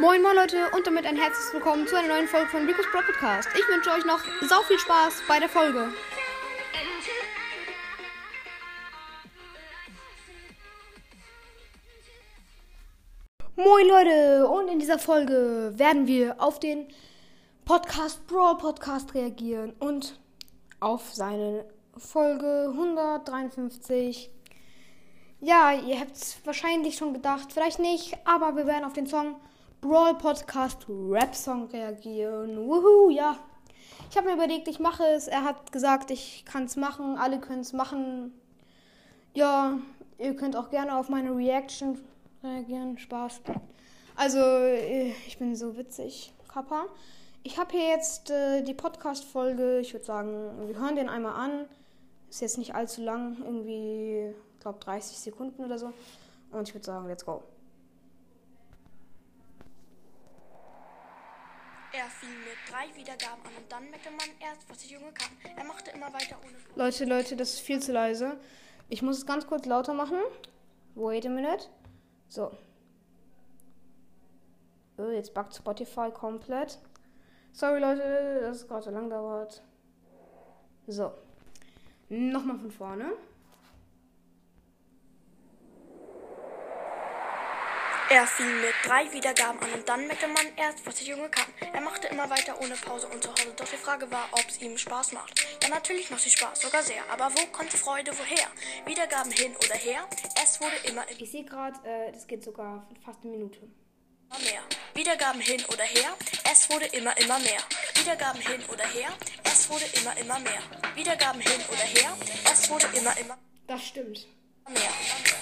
Moin moin Leute und damit ein herzliches Willkommen zu einer neuen Folge von Rico's Pro Podcast. Ich wünsche euch noch sau viel Spaß bei der Folge. Moin Leute und in dieser Folge werden wir auf den Podcast Brawl Podcast reagieren und auf seine Folge 153. Ja, ihr habt es wahrscheinlich schon gedacht, vielleicht nicht, aber wir werden auf den Song Brawl Podcast Rap Song reagieren. Wuhu, ja. Ich habe mir überlegt, ich mache es. Er hat gesagt, ich kann es machen, alle können es machen. Ja, ihr könnt auch gerne auf meine Reaction reagieren. Spaß. Also, äh, ich bin so witzig, Kappa. Ich habe hier jetzt äh, die Podcast-Folge. Ich würde sagen, wir hören den einmal an. Ist jetzt nicht allzu lang, irgendwie, ich glaube 30 Sekunden oder so. Und ich würde sagen, let's go. Er fiel mit drei Wiedergaben an und dann merkte man erst, was der Junge kann. Er machte immer weiter ohne. Leute, Leute, das ist viel zu leise. Ich muss es ganz kurz lauter machen. Wait a minute. So. Oh, jetzt backt Spotify komplett. Sorry, Leute, dass es gerade so lang dauert. So. Nochmal von vorne. Er fiel mit drei Wiedergaben an und dann merkte man erst, was der Junge kann. Er machte immer weiter ohne Pause und zu Hause. Doch die Frage war, ob es ihm Spaß macht. Ja, natürlich macht es Spaß, sogar sehr. Aber wo kommt die Freude woher? Wiedergaben hin oder her? Es wurde immer Ich sehe gerade, äh, das geht sogar fast eine Minute. immer mehr. Wiedergaben hin oder her? Es wurde immer, immer mehr. Wiedergaben hin oder her? Es wurde immer, immer mehr. Wiedergaben hin oder her? Es wurde immer, immer Das stimmt. mehr.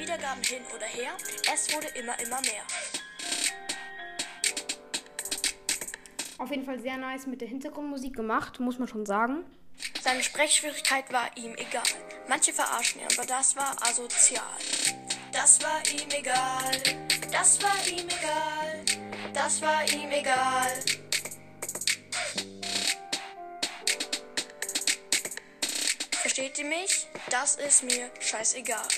Wiedergaben hin oder her, es wurde immer, immer mehr. Auf jeden Fall sehr nice mit der Hintergrundmusik gemacht, muss man schon sagen. Seine Sprechschwierigkeit war ihm egal. Manche verarschen ihn, aber das war asozial. Das war ihm egal. Das war ihm egal. Das war ihm egal. Versteht ihr mich? Das ist mir scheißegal.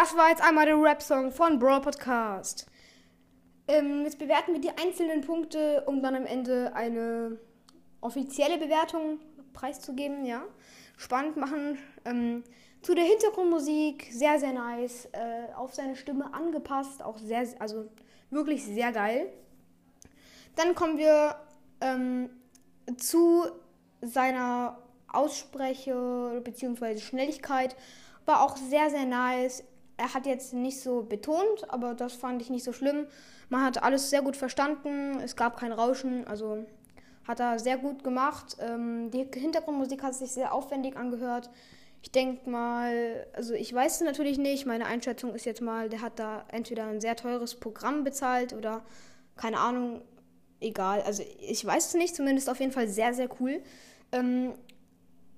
Das war jetzt einmal der Rap-Song von Brawl Podcast. Ähm, jetzt bewerten wir die einzelnen Punkte, um dann am Ende eine offizielle Bewertung preiszugeben, ja. Spannend machen. Ähm, zu der Hintergrundmusik, sehr, sehr nice. Äh, auf seine Stimme angepasst, auch sehr, also wirklich sehr geil. Dann kommen wir ähm, zu seiner Ausspreche bzw. Schnelligkeit. War auch sehr, sehr nice. Er hat jetzt nicht so betont, aber das fand ich nicht so schlimm. Man hat alles sehr gut verstanden. Es gab kein Rauschen, also hat er sehr gut gemacht. Ähm, die Hintergrundmusik hat sich sehr aufwendig angehört. Ich denke mal, also ich weiß es natürlich nicht. Meine Einschätzung ist jetzt mal, der hat da entweder ein sehr teures Programm bezahlt oder keine Ahnung, egal. Also ich weiß es nicht, zumindest auf jeden Fall sehr, sehr cool. Ähm,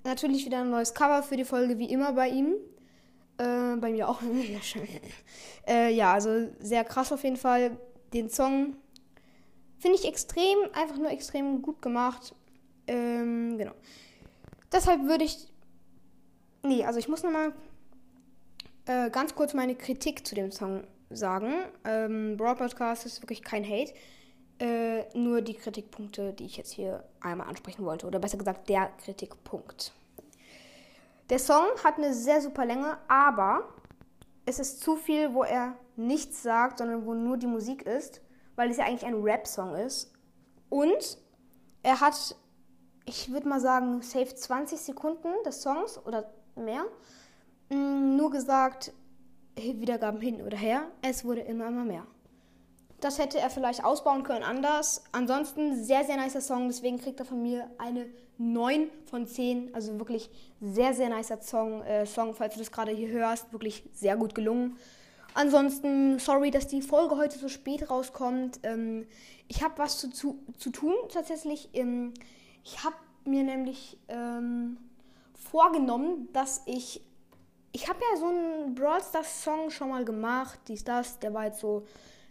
natürlich wieder ein neues Cover für die Folge, wie immer bei ihm. Äh, bei mir auch. äh, ja, also sehr krass auf jeden Fall. Den Song finde ich extrem, einfach nur extrem gut gemacht. Ähm, genau. Deshalb würde ich. Nee, also ich muss nochmal äh, ganz kurz meine Kritik zu dem Song sagen. Ähm, Broad Podcast ist wirklich kein Hate. Äh, nur die Kritikpunkte, die ich jetzt hier einmal ansprechen wollte. Oder besser gesagt, der Kritikpunkt. Der Song hat eine sehr super Länge, aber es ist zu viel, wo er nichts sagt, sondern wo nur die Musik ist, weil es ja eigentlich ein Rap-Song ist. Und er hat, ich würde mal sagen, safe 20 Sekunden des Songs oder mehr, mh, nur gesagt, Wiedergaben hin oder her, es wurde immer, immer mehr. Das hätte er vielleicht ausbauen können anders. Ansonsten sehr, sehr nicer Song. Deswegen kriegt er von mir eine 9 von 10. Also wirklich sehr, sehr nicer Song. Äh, Song, falls du das gerade hier hörst. Wirklich sehr gut gelungen. Ansonsten, sorry, dass die Folge heute so spät rauskommt. Ähm, ich habe was zu, zu, zu tun tatsächlich. Ähm, ich habe mir nämlich ähm, vorgenommen, dass ich. Ich habe ja so einen Brawl Stars Song schon mal gemacht. Dies, das. Der war jetzt so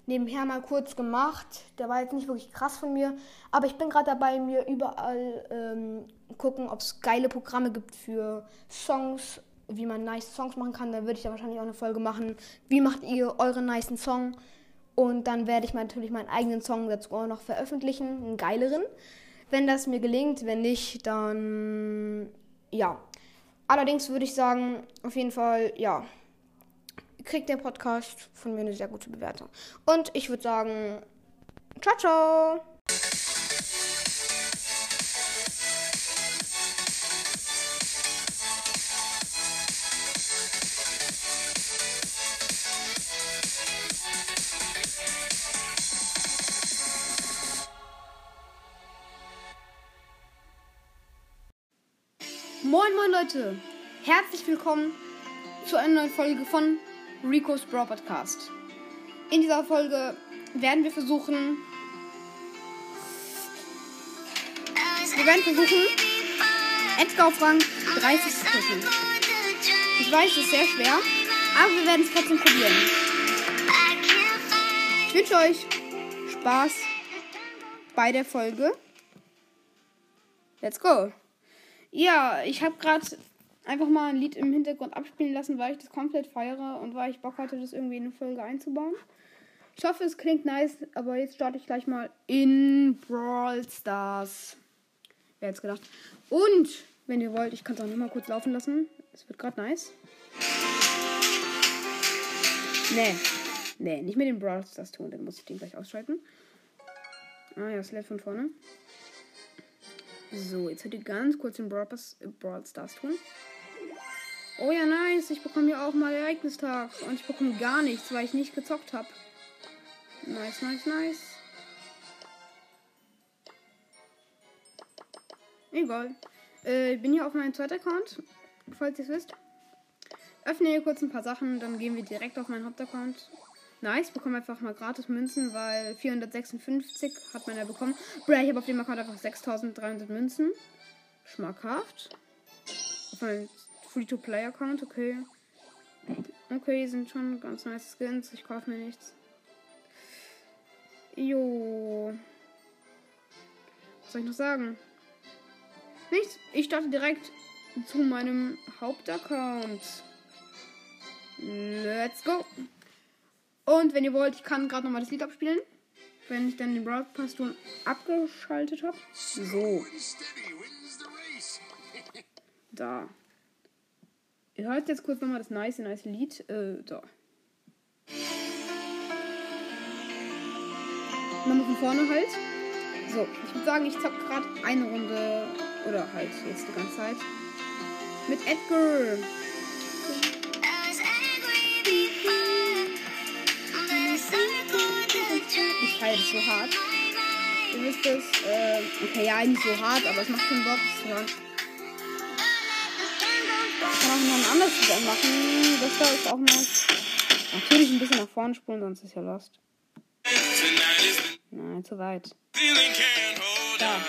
nebenher mal kurz gemacht. Der war jetzt nicht wirklich krass von mir. Aber ich bin gerade dabei, mir überall ähm, gucken, ob es geile Programme gibt für Songs, wie man nice Songs machen kann. Da würde ich da wahrscheinlich auch eine Folge machen. Wie macht ihr euren niceen Song? Und dann werde ich natürlich meinen eigenen Song dazu auch noch veröffentlichen, einen geileren. Wenn das mir gelingt, wenn nicht, dann ja. Allerdings würde ich sagen, auf jeden Fall, ja, kriegt der Podcast von mir eine sehr gute Bewertung. Und ich würde sagen, ciao, ciao. Moin, moin Leute! Herzlich willkommen zu einer neuen Folge von Rico's Brawl Podcast. In dieser Folge werden wir versuchen. Wir werden versuchen, Edgar auf Rang 30 zu pushen. Ich weiß, es ist sehr schwer, aber wir werden es trotzdem probieren. Ich wünsche euch Spaß bei der Folge. Let's go! Ja, ich habe gerade einfach mal ein Lied im Hintergrund abspielen lassen, weil ich das komplett feiere und weil ich Bock hatte, das irgendwie in eine Folge einzubauen. Ich hoffe, es klingt nice, aber jetzt starte ich gleich mal in Brawl Stars. Wer hätte gedacht. Und, wenn ihr wollt, ich kann es auch nochmal kurz laufen lassen. Es wird gerade nice. Nee. Nee, nicht mit dem Brawl Stars tun, dann muss ich den gleich ausschalten. Ah ja, es lädt von vorne. So, jetzt hätte ich ganz kurz den Brawl, Brawl Stars tun. Oh ja, nice. Ich bekomme ja auch mal Ereignistag. Und ich bekomme gar nichts, weil ich nicht gezockt habe. Nice, nice, nice. Egal. Äh, ich bin hier auf meinem zweiten Account, falls ihr es wisst. Öffne hier kurz ein paar Sachen, dann gehen wir direkt auf meinen Hauptaccount. Nice, bekomme einfach mal gratis Münzen, weil 456 hat man ja bekommen. Bro, ich habe auf dem Account einfach 6300 Münzen. Schmackhaft. Auf meinem Free-to-Play-Account, okay. Okay, sind schon ganz nice Skins. Ich kaufe mir nichts. Jo. Was soll ich noch sagen? Nichts. Ich starte direkt zu meinem Hauptaccount. Let's go. Und wenn ihr wollt, ich kann gerade nochmal das Lied abspielen. Wenn ich dann den Broadcast abgeschaltet habe. So. Da. Ihr hört jetzt kurz nochmal das nice, nice Lied. Äh, da. Nochmal von vorne halt. So, ich würde sagen, ich zock gerade eine Runde. Oder halt jetzt die ganze Zeit. Mit Edgar. Ich feiere das so hart. Ihr wisst es. Äh, okay, ja, nicht so hart, aber es macht schon Bock. Noch ein anderes Lied machen. Das da ist auch noch. Natürlich ein bisschen nach vorne spulen, sonst ist ja lost. Nein, zu weit. Da.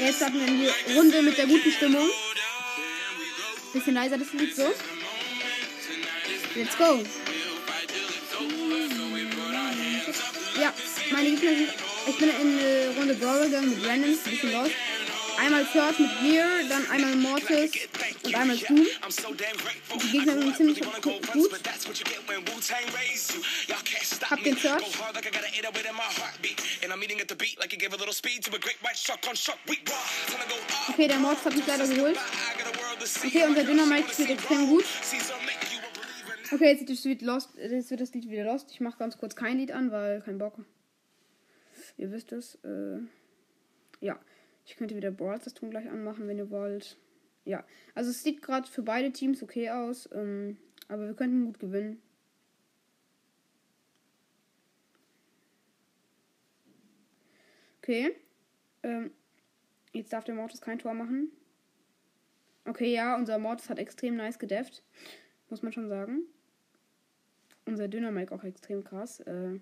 Jetzt hatten wir die Runde mit der guten Stimmung. Bisschen leiser das Lied so. Let's go. Ja, meine Gegner sind. Ich bin in eine Runde Brawl gegangen mit Randoms, bisschen los. Einmal Search mit Gear, dann einmal Mortis und einmal Doom. Die Gegner sind ziemlich gut. Hab den Search. Okay, der Mortis hat mich leider geholt. Okay, unser Dynamite spielt extrem gut. Okay, jetzt, ist das lost, jetzt wird das Lied wieder lost. Ich mache ganz kurz kein Lied an, weil kein Bock. Ihr wisst es. Äh, ja, ich könnte wieder Brawl das tun gleich anmachen, wenn ihr wollt. Ja, also es sieht gerade für beide Teams okay aus. Ähm, aber wir könnten gut gewinnen. Okay. Ähm, jetzt darf der Mortis kein Tor machen. Okay, ja, unser Mortis hat extrem nice gedefft. Muss man schon sagen. Unser Dynamik auch extrem krass. Äh,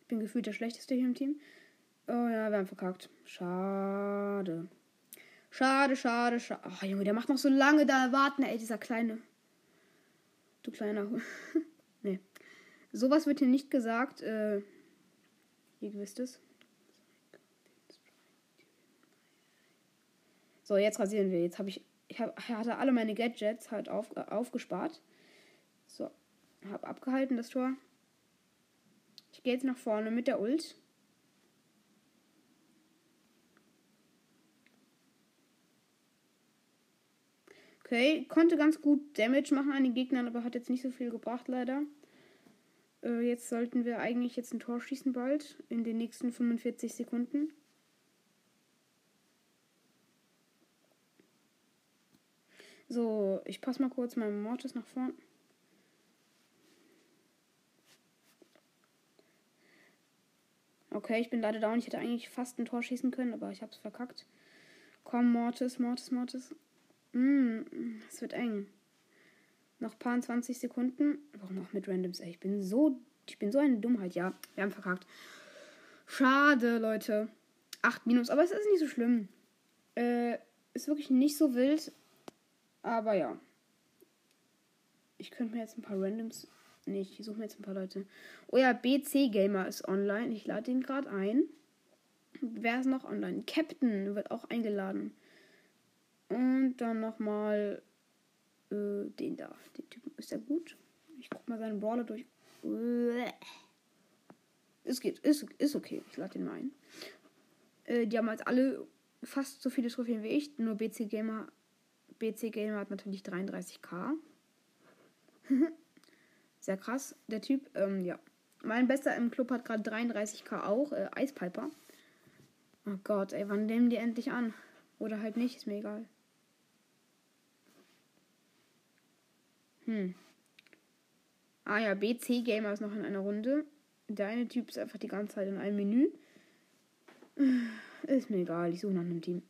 ich bin gefühlt der schlechteste hier im Team. Oh ja, wir haben verkackt. Schade. Schade, schade, schade. Ach, Junge, der macht noch so lange da warten, ey, dieser kleine. Du kleiner. nee. Sowas wird hier nicht gesagt. Äh, ihr wisst es. So, jetzt rasieren wir. Jetzt habe ich, ich hab, hatte alle meine Gadgets halt auf, äh, aufgespart. So, habe abgehalten das Tor. Ich gehe jetzt nach vorne mit der Ult. Okay, konnte ganz gut Damage machen an den Gegnern, aber hat jetzt nicht so viel gebracht, leider. Äh, jetzt sollten wir eigentlich jetzt ein Tor schießen bald, in den nächsten 45 Sekunden. So, ich passe mal kurz meinen Mortis nach vorn. Okay, ich bin leider down. Ich hätte eigentlich fast ein Tor schießen können, aber ich habe es verkackt. Komm, Mortis, Mortis, Mortis. Mm, es wird eng. Noch paar 20 Sekunden. Warum auch mit Randoms? Ey, ich bin so. Ich bin so eine Dummheit, ja. Wir haben verkackt. Schade, Leute. 8 Minus, aber es ist nicht so schlimm. Äh, ist wirklich nicht so wild. Aber ja. Ich könnte mir jetzt ein paar Randoms. Nee, ich suche mir jetzt ein paar Leute. Oh ja, BC Gamer ist online. Ich lade ihn gerade ein. Wer ist noch online? Captain wird auch eingeladen. Und dann nochmal äh, den da. Den Typen. Ist der gut? Ich guck mal seinen Brawler durch. Es geht. Ist, ist okay. Ich lade den mal ein. Äh, die haben jetzt alle fast so viele Trophäen wie ich. Nur BC Gamer. BC Gamer hat natürlich 33k. Sehr krass, der Typ. Ähm, ja. Mein Bester im Club hat gerade 33k auch. Äh, Eispiper. Oh Gott, ey, wann nehmen die endlich an? Oder halt nicht, ist mir egal. Hm. Ah ja, BC Gamer ist noch in einer Runde. Der eine Typ ist einfach die ganze Zeit in einem Menü. Ist mir egal, ich suche nach einem Team.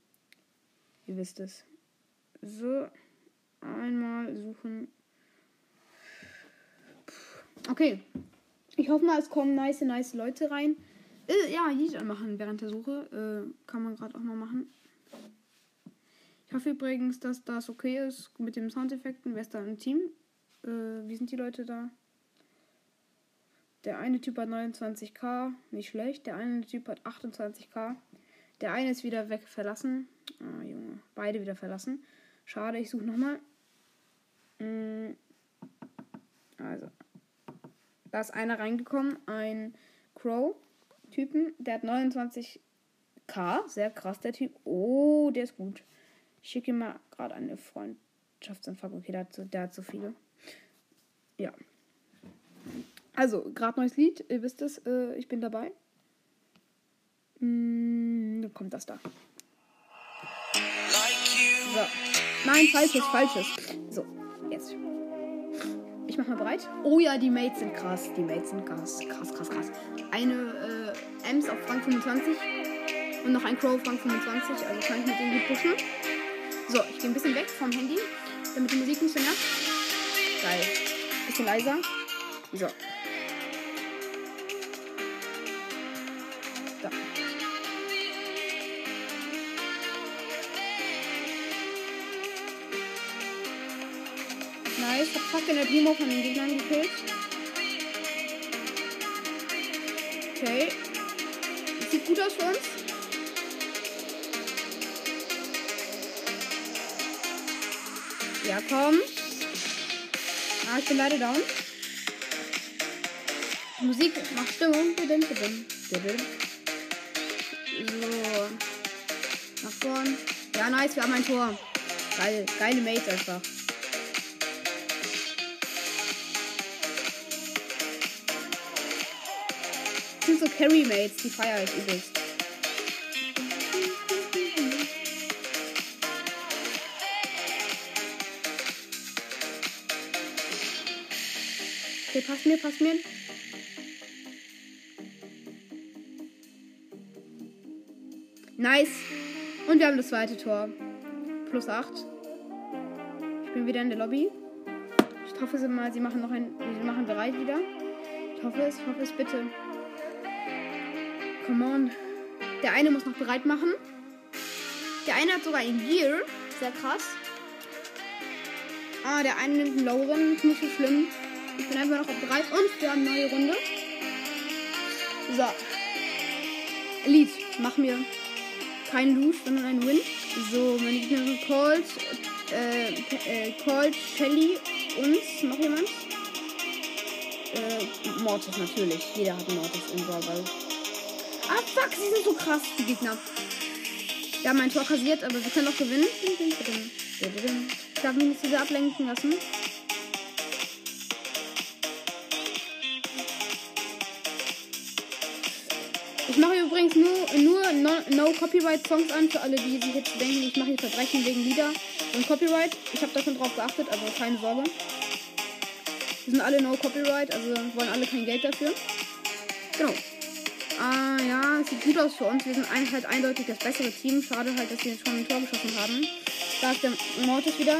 Ihr wisst es. So. Einmal suchen. Okay. Ich hoffe mal, es kommen nice, nice Leute rein. Äh, ja, Lied anmachen während der Suche. Äh, kann man gerade auch mal machen. Ich hoffe übrigens, dass das okay ist mit den Soundeffekten. Wer ist da im Team? Äh, wie sind die Leute da? Der eine Typ hat 29k, nicht schlecht. Der eine Typ hat 28k. Der eine ist wieder weg verlassen. Ah, Junge. Beide wieder verlassen. Schade, ich suche nochmal. Mm. Also. Da ist einer reingekommen. Ein Crow-Typen. Der hat 29k. Sehr krass, der Typ. Oh, der ist gut. Ich schicke ihm mal gerade eine Freundschaftsanfrage. Okay, der hat, so, der hat so viele. Ja. Also, gerade neues Lied. Ihr wisst es, äh, ich bin dabei. Mm, dann kommt das da. So. Nein, falsches, falsches. So, jetzt. Ich mach mal bereit. Oh ja, die Mates sind krass. Die Mates sind krass. Krass, krass, krass. Eine äh, Ems auf Frank 25 und noch ein Crow auf Frank 25. Also kann ich mit dem gut pushen. So, ich gehe ein bisschen weg vom Handy, damit die Musik nicht so nervt. Geil. Bisschen leiser. So. Da. Nice. Hab fast den Primo von den Gegnern gekillt. Okay. Das sieht gut aus für uns. Ja, komm. Ah, ich bin leider down. Die Musik macht Stimmung. Bidim, bidim, bidim. So. Nach vorn. Ja, nice, wir haben ein Tor. Geil, geile Mates einfach. Das sind so Carry-Mates, die feiere ich übelst. Passt mir, passt mir. Nice. Und wir haben das zweite Tor. Plus 8. Ich bin wieder in der Lobby. Ich hoffe sie mal, sie machen noch ein. Sie machen bereit wieder. Ich hoffe es, ich hoffe es bitte. Come on. Der eine muss noch bereit machen. Der eine hat sogar ein Gear. Sehr krass. Ah, der eine nimmt einen Lowren. Nicht so schlimm. Ich bin einfach noch auf 3 und wir haben eine neue Runde. So. Elite, mach mir kein Lose, sondern ein Win. So, meine Gegner sind Colt, äh, äh, Colt, Shelly und noch jemand? Äh, Mortis natürlich. Jeder hat Mortis im Brawl. Ah, fuck, sie sind so krass, die Gegner. Wir haben ein Tor kassiert, aber wir können auch gewinnen. Ich darf mich nicht sehr ablenken lassen. Übrigens nur, nur no, no Copyright Songs an, für alle, die sich jetzt denken, ich mache hier Verbrechen wegen Lieder und Copyright. Ich habe da schon drauf geachtet, also keine Sorge. Die sind alle No Copyright, also wollen alle kein Geld dafür. Genau. Ah ja, sieht gut aus für uns. Wir sind ein, halt eindeutig das bessere Team. Schade halt, dass wir jetzt schon ein Tor geschossen haben. Da ist der Mortis wieder.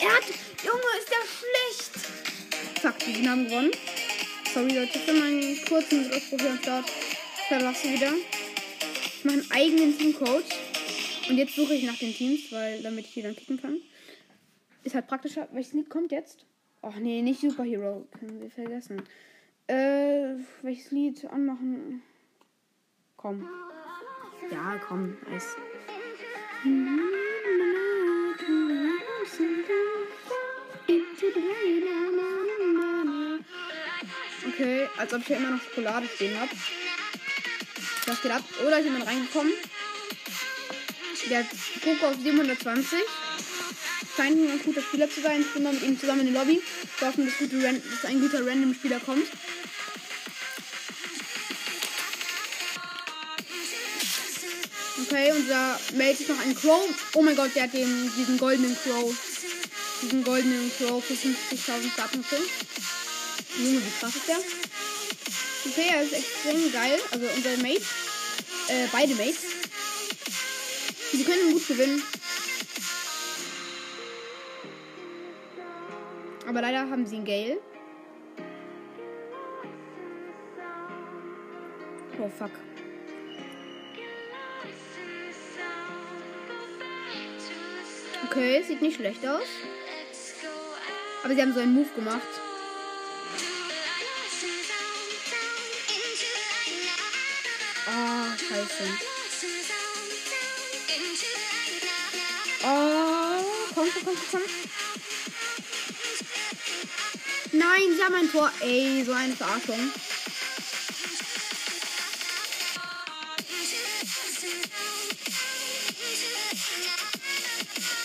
Er hat. Junge, ist der schlecht! Zack, die haben gewonnen. Sorry Leute für meinen kurzen Ausbruch hier am Start. Ich verlasse wieder. Ich mache einen eigenen Teamcoach. Und jetzt suche ich nach den Teams, weil damit ich die dann kicken kann. Ist halt praktischer. Welches Lied kommt jetzt? Ach nee, nicht Superhero. Können wir vergessen. Äh, welches Lied anmachen? Komm. Ja, komm. Eis. Okay, als ob ich hier immer noch Schokolade stehen habe. Was geht ab? Oder ist jemand reingekommen? Der Poco auf 720. Scheint ein guter Spieler zu sein. Ich bin mal mit ihm zusammen in die Lobby. Wir hoffen, dass, gute Ran dass ein guter Random-Spieler kommt. Okay, unser Mate ist noch ein Crow. Oh mein Gott, der hat den, diesen goldenen Crow. Diesen goldenen Crow für 50.000 Startpunkte. Junge, wie krass ist der? Okay, er ist extrem geil. Also unser Mate. Äh, beide Mates. Sie können gut gewinnen. Aber leider haben sie einen Gale. Oh fuck. Okay, sieht nicht schlecht aus. Aber sie haben so einen Move gemacht. Scheiße. Oh, komm, komm, komm, komm. Nein, sie haben ein Tor. Ey, so eine Verarschung.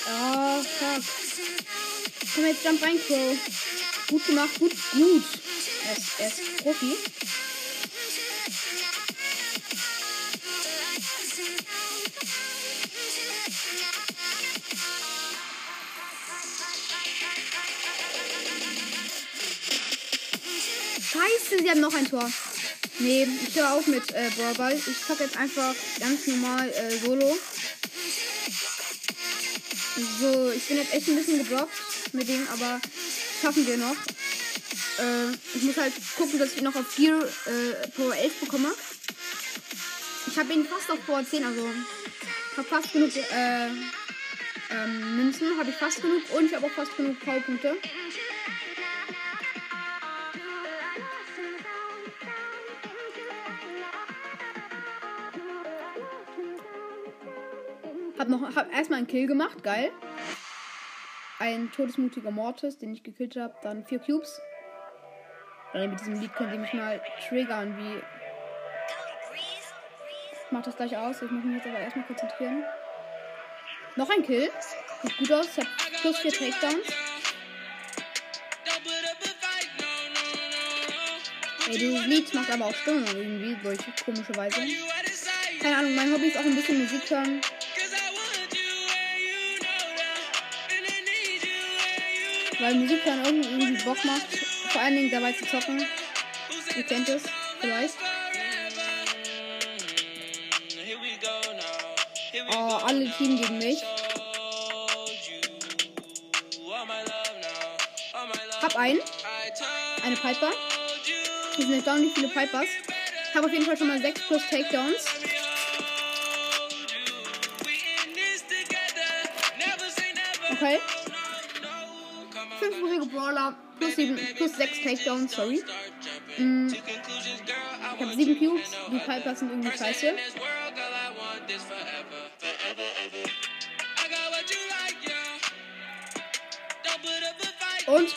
Oh, fuck. Komm jetzt, jump rein, Crow. Gut gemacht, gut, gut. Er ist, er ist Profi. Haben noch ein Tor. Nee, ich höre auf mit äh, Brawl. Ich zock jetzt einfach ganz normal äh, Solo. So, ich bin jetzt echt ein bisschen gedroppt mit dem, aber schaffen wir noch. Äh, ich muss halt gucken, dass ich noch auf Gear äh, Power 11 bekomme. Ich habe ihn fast auf Power 10, also habe fast genug äh, ähm, Münzen, habe ich fast genug und ich habe auch fast genug Powerpunkte. Hab noch hab erstmal einen Kill gemacht, geil. Ein todesmutiger Mortis, den ich gekillt habe, dann vier Cubes. Dann mit diesem Lied könnt ihr mich mal triggern, wie. Ich mach das gleich aus, ich muss mich jetzt aber erstmal konzentrieren. Noch ein Kill. Sieht gut aus, ich hab plus vier Takedowns. Ey, dieses Lied macht aber auch Stimmung irgendwie, durch komische Weise. Keine Ahnung, mein Hobby ist auch ein bisschen Musik hören. Weil Musik hören irgendwie Bock macht. Vor allen Dingen dabei zu zocken. Ihr kennt es, vielleicht. Oh, alle Team gegen mich. Hab einen. Eine Piper. Hier sind erstaunlich viele Pipers. Habe auf jeden Fall schon mal 6 plus Takedowns. Okay. Fünfjährige Brawler plus, sieben, plus sechs Takedowns, sorry. Mm, ich habe sieben Cubes. Die Piper sind irgendwie scheiße. Und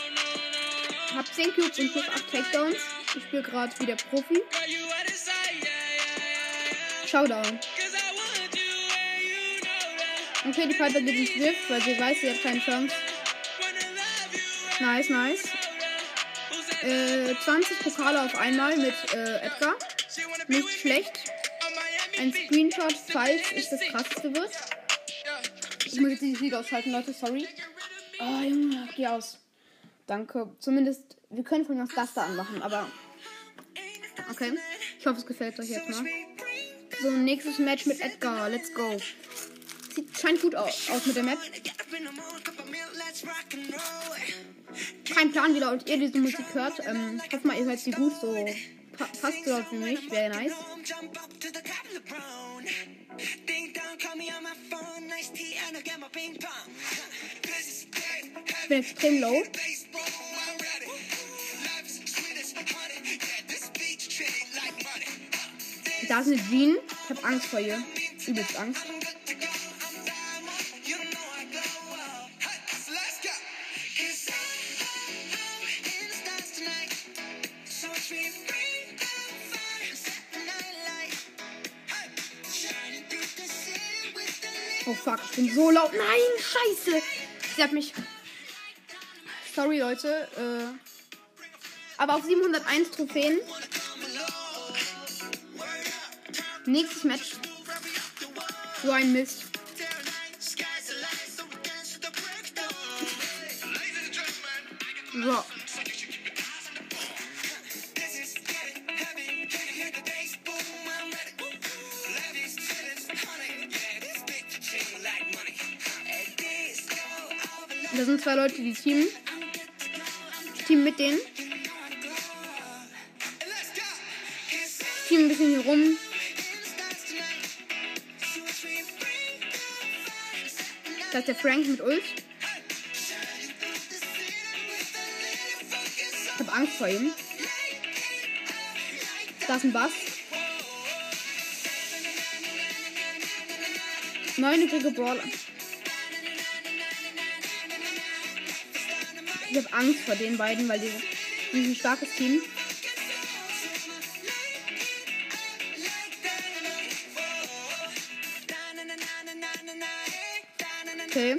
habe 10 Cubes und plus 8 Takedowns. Ich spiele gerade wieder Profi. Showdown. Okay, die Piper geht ins Rift, weil sie weiß, sie hat keine Chance. Nice, nice. Äh, 20 Pokale auf einmal mit äh, Edgar. Nicht schlecht. Ein Screenshot, falls es das krasseste wird. Ich muss jetzt dieses Lied ausschalten, Leute, sorry. Oh, Junge, geh aus. Danke. Zumindest, wir können von uns das da anmachen, aber. Okay. Ich hoffe, es gefällt euch jetzt mal. So, nächstes Match mit Edgar. Let's go. Sieht, scheint gut aus, aus mit der Map. Kein Plan, wie laut ihr diese Musik hört. Ähm, ich hoffe mal, ihr hört sie gut. So pa passt so laut mich. Wäre nice. Ich bin extrem low. Da ist eine Jean. Ich habe Angst vor ihr. Übelst Angst. Oh fuck, ich bin so laut. Nein, scheiße. Sie hat mich. Sorry, Leute. Äh, aber auf 701 Trophäen. Nächstes Match. So ein Mist. So. Da sind zwei Leute, die teamen. Team mit denen. Team ein bisschen hier rum. Da ist der Frank mit Ult. Ich hab Angst vor ihm. Da ist ein Bass. Neunjährige Brawler. Ich habe Angst vor den beiden, weil die, die sind ein starkes Team. Okay,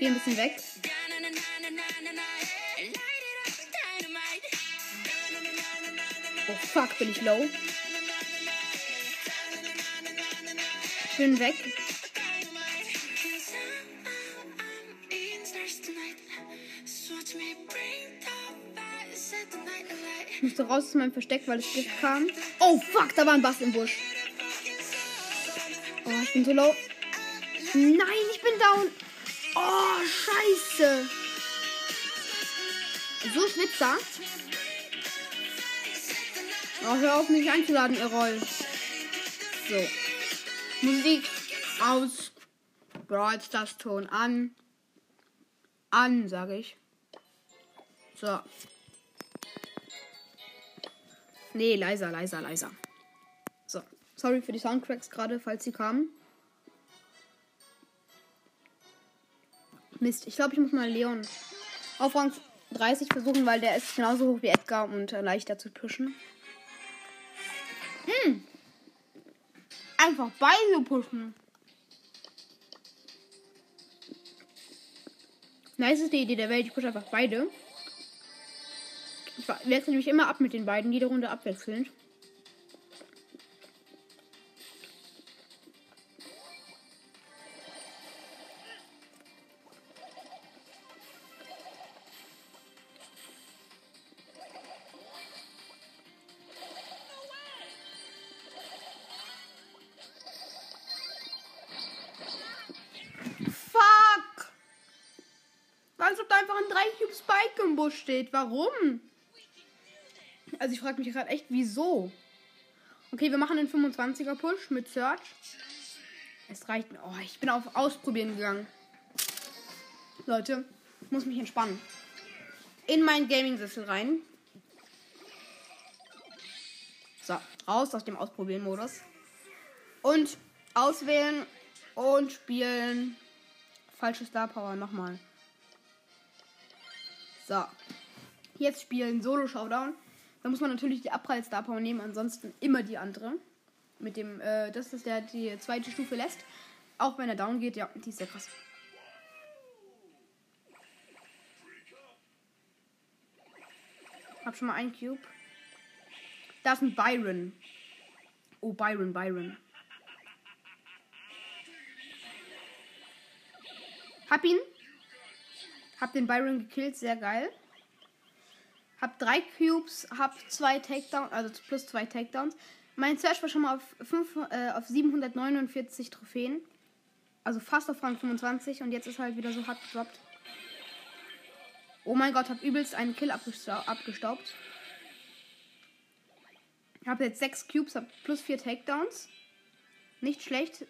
geh ein bisschen weg. Oh fuck, bin ich low. Bin weg. Musste raus aus meinem Versteck, weil es Gift kam. Oh fuck, da war ein Bass im Busch. Oh, ich bin so low. Nein, ich bin down. Oh, scheiße. So Schwitzer. Oh, hör auf mich einzuladen, ihr Roll. So. Musik aus. Brawl Stars Ton an. An, sage ich. So. Nee, leiser, leiser, leiser. So. Sorry für die Soundtracks gerade, falls sie kamen. Mist, ich glaube, ich muss mal Leon auf Rang 30 versuchen, weil der ist genauso hoch wie Edgar und äh, leichter zu pushen. Hm. Einfach beide pushen. Niceste Idee der Welt, ich pushe einfach beide. Wechsle mich immer ab mit den beiden, jede Runde abwechselnd. Fuck! Als ob da einfach ein 3 Cube Spike im Busch steht. Warum? Also ich frage mich gerade echt, wieso? Okay, wir machen den 25er Push mit Search. Es reicht. Oh, ich bin auf Ausprobieren gegangen. Leute, ich muss mich entspannen. in meinen Gaming-Sessel rein. So, raus aus dem Ausprobieren-Modus. Und auswählen und spielen. Falsche Star Power nochmal. So. Jetzt spielen Solo Showdown. Da muss man natürlich die Abprall Star Power nehmen, ansonsten immer die andere. Mit dem, äh, das ist der die zweite Stufe lässt. Auch wenn er down geht, ja, die ist sehr krass. Hab schon mal einen Cube. Da ist ein Byron. Oh, Byron, Byron. Hab ihn. Hab den Byron gekillt, sehr geil. Hab drei Cubes, hab zwei Takedowns, also plus zwei Takedowns. Mein Search war schon mal auf, 5, äh, auf 749 Trophäen. Also fast auf Rang 25 und jetzt ist halt wieder so hart gedroppt. Oh mein Gott, hab übelst einen Kill abgestaubt. Ich habe jetzt 6 Cubes, hab plus 4 Takedowns. Nicht schlecht.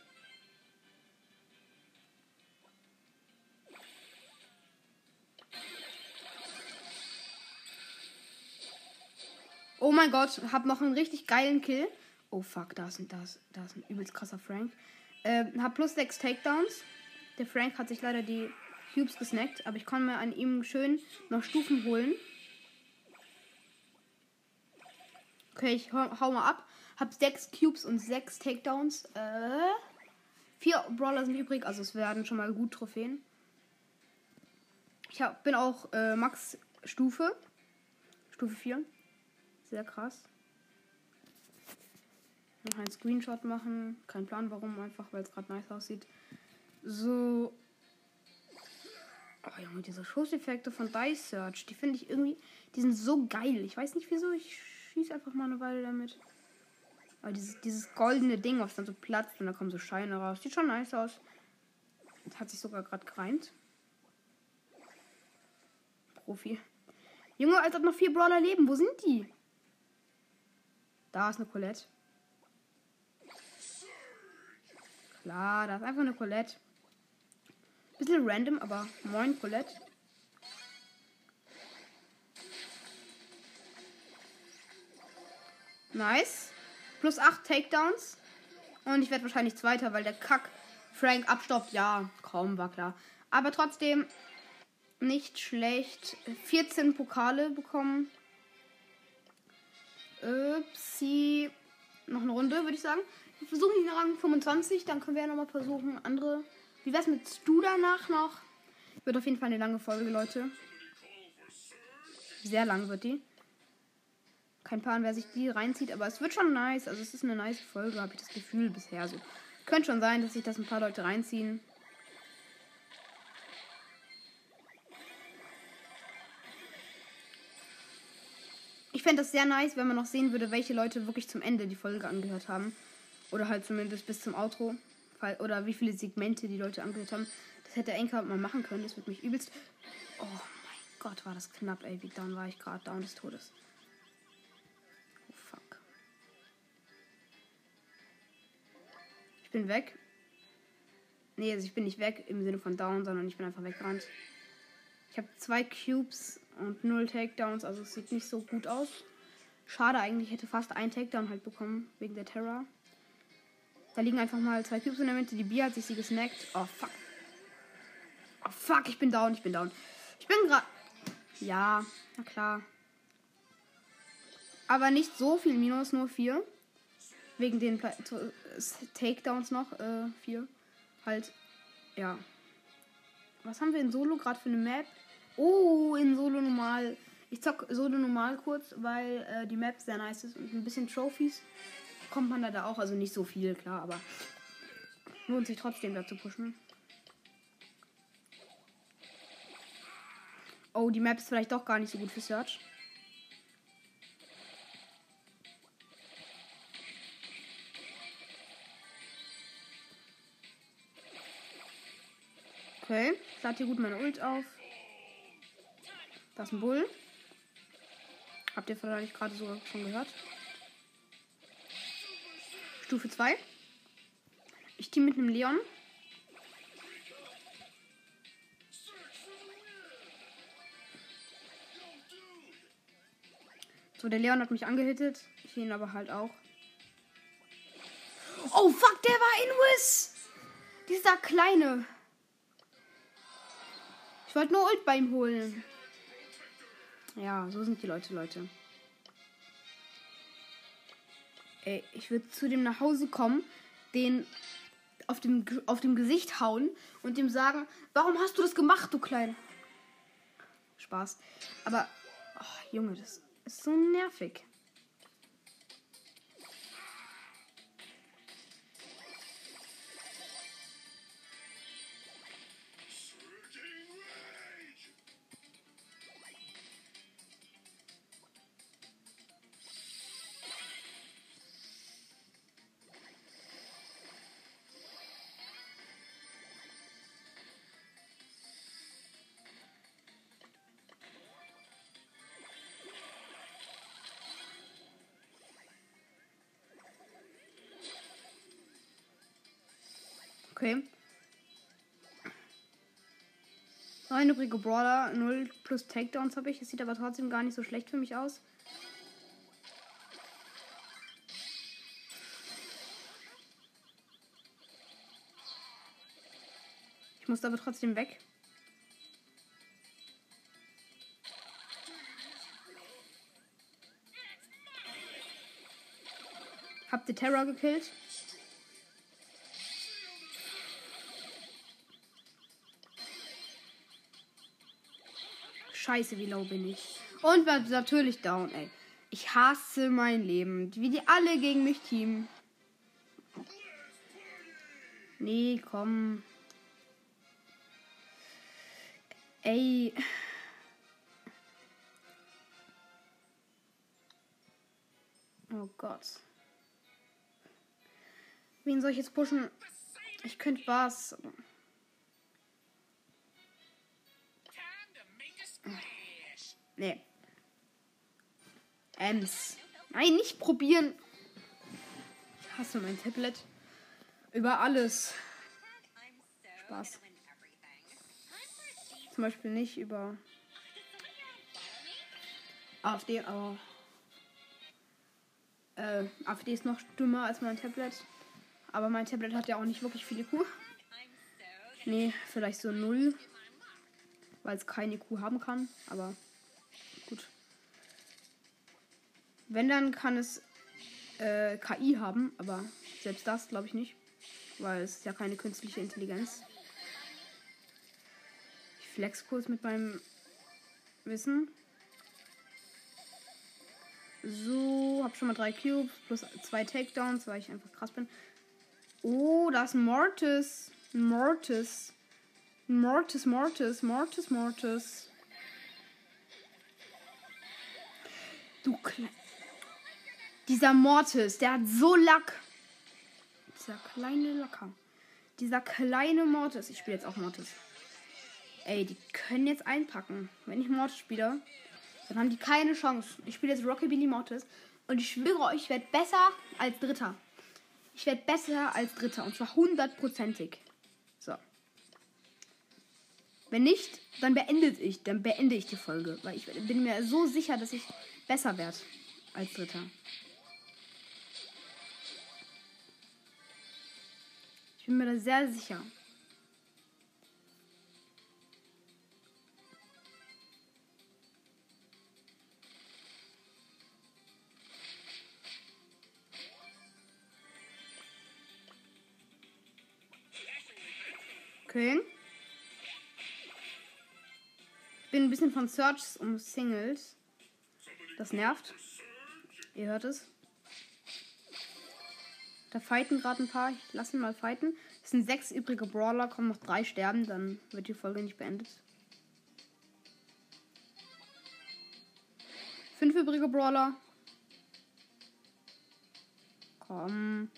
Oh mein Gott, hab noch einen richtig geilen Kill. Oh fuck, da ist ein, da ist, da ist ein übelst krasser Frank. Äh, hab plus 6 Takedowns. Der Frank hat sich leider die Cubes gesnackt, aber ich kann mir an ihm schön noch Stufen holen. Okay, ich hau, hau mal ab. Hab 6 Cubes und 6 Takedowns. Äh, 4 Brawler sind übrig, also es werden schon mal gut Trophäen. Ich hab, bin auch äh, Max Stufe. Stufe 4. Sehr krass. Noch einen Screenshot machen. Kein Plan warum, einfach weil es gerade nice aussieht. So. Oh Junge, diese Schusseffekte von Dice Search, die finde ich irgendwie, die sind so geil. Ich weiß nicht wieso, ich schieße einfach mal eine Weile damit. Aber dieses, dieses goldene Ding, was dann so platzt und da kommen so Scheine raus. Sieht schon nice aus. Das hat sich sogar gerade gereimt. Profi. Junge, als ob noch vier Brawler leben. Wo sind die? Da ist eine Colette. Klar, da ist einfach eine Colette. Bisschen random, aber moin Colette. Nice. Plus 8 Takedowns. Und ich werde wahrscheinlich Zweiter, weil der Kack Frank abstoppt. Ja, kaum, war klar. Aber trotzdem nicht schlecht. 14 Pokale bekommen. Upsi. Noch eine Runde, würde ich sagen. Wir versuchen den Rang 25, dann können wir ja nochmal versuchen, andere. Wie wär's mit Stu danach noch? Wird auf jeden Fall eine lange Folge, Leute. Sehr lang wird die. Kein Plan, wer sich die reinzieht, aber es wird schon nice. Also es ist eine nice Folge, habe ich das Gefühl bisher so. Könnte schon sein, dass sich das ein paar Leute reinziehen. Ich fände das sehr nice, wenn man noch sehen würde, welche Leute wirklich zum Ende die Folge angehört haben. Oder halt zumindest bis zum Outro. Oder wie viele Segmente die Leute angehört haben. Das hätte Enker mal machen können. Das würde mich übelst. Oh mein Gott, war das knapp, ey. Wie down war ich gerade? Down des Todes. Oh fuck. Ich bin weg. Nee, also ich bin nicht weg im Sinne von down, sondern ich bin einfach weggerannt. Ich habe zwei Cubes und null Takedowns, also es sieht nicht so gut aus. Schade eigentlich, hätte fast ein Takedown halt bekommen, wegen der Terror. Da liegen einfach mal zwei Cubes in der Mitte. Die Bier hat sich sie gesnackt. Oh fuck. Oh fuck, ich bin down, ich bin down. Ich bin gerade. Ja, na klar. Aber nicht so viel Minus, nur vier. Wegen den Pla Takedowns noch. Äh, vier. Halt. Ja. Was haben wir in Solo gerade für eine Map? Oh, in Solo normal. Ich zock Solo normal kurz, weil äh, die Map sehr nice ist und ein bisschen Trophies kommt man da, auch. Also nicht so viel, klar, aber lohnt sich trotzdem da zu pushen. Oh, die Map ist vielleicht doch gar nicht so gut für Search. Okay, ich lade hier gut meine Ult auf. Das ist ein Bull. Habt ihr vielleicht gerade so schon gehört? Stufe 2. Ich team mit einem Leon. So, der Leon hat mich angehittet. Ich ihn aber halt auch. Oh, fuck, der war in Wiz. Dieser kleine. Ich wollte nur Ult bei ihm holen. Ja, so sind die Leute, Leute. Ey, ich würde zu dem nach Hause kommen, den auf dem, auf dem Gesicht hauen und dem sagen, warum hast du das gemacht, du Klein? Spaß. Aber, oh, Junge, das ist so nervig. Neun übrige Brawler, 0 plus Takedowns habe ich. Es sieht aber trotzdem gar nicht so schlecht für mich aus. Ich muss aber trotzdem weg. Habt ihr Terror gekillt? Scheiße, wie low bin ich. Und war natürlich down, ey. Ich hasse mein Leben. Wie die alle gegen mich teamen. Nee, komm. Ey. Oh Gott. Wen soll ich jetzt pushen? Ich könnte was. Nee. Ems. Nein, nicht probieren. Ich hasse mein Tablet. Über alles. Spaß. Zum Beispiel nicht über AfD, aber äh, AfD ist noch dümmer als mein Tablet. Aber mein Tablet hat ja auch nicht wirklich viele IQ. Nee, vielleicht so null. Weil es keine IQ haben kann. Aber gut. Wenn, dann kann es äh, KI haben. Aber selbst das glaube ich nicht. Weil es ist ja keine künstliche Intelligenz. Ich flex kurz mit meinem Wissen. So, hab schon mal drei Cubes plus zwei Takedowns, weil ich einfach krass bin. Oh, da ein Mortis. Mortis. Mortis, Mortis, Mortis, Mortis. Du Kle Dieser Mortis, der hat so Lack. Dieser kleine Lacker. Dieser kleine Mortis. Ich spiele jetzt auch Mortis. Ey, die können jetzt einpacken. Wenn ich Mortis spiele, dann haben die keine Chance. Ich spiele jetzt Rockabilly Mortis. Und ich schwöre euch, ich werde besser als Dritter. Ich werde besser als Dritter. Und zwar hundertprozentig. So. Wenn nicht, dann beende ich, dann beende ich die Folge. Weil ich bin mir so sicher, dass ich besser werde als Dritter. Ich bin mir da sehr sicher. Okay. Bin ein bisschen von Search umsingelt. Das nervt. Ihr hört es. Da fighten gerade ein paar. Ich lasse ihn mal fighten. Es sind sechs übrige Brawler, kommen noch drei sterben, dann wird die Folge nicht beendet. Fünf übrige Brawler. Komm.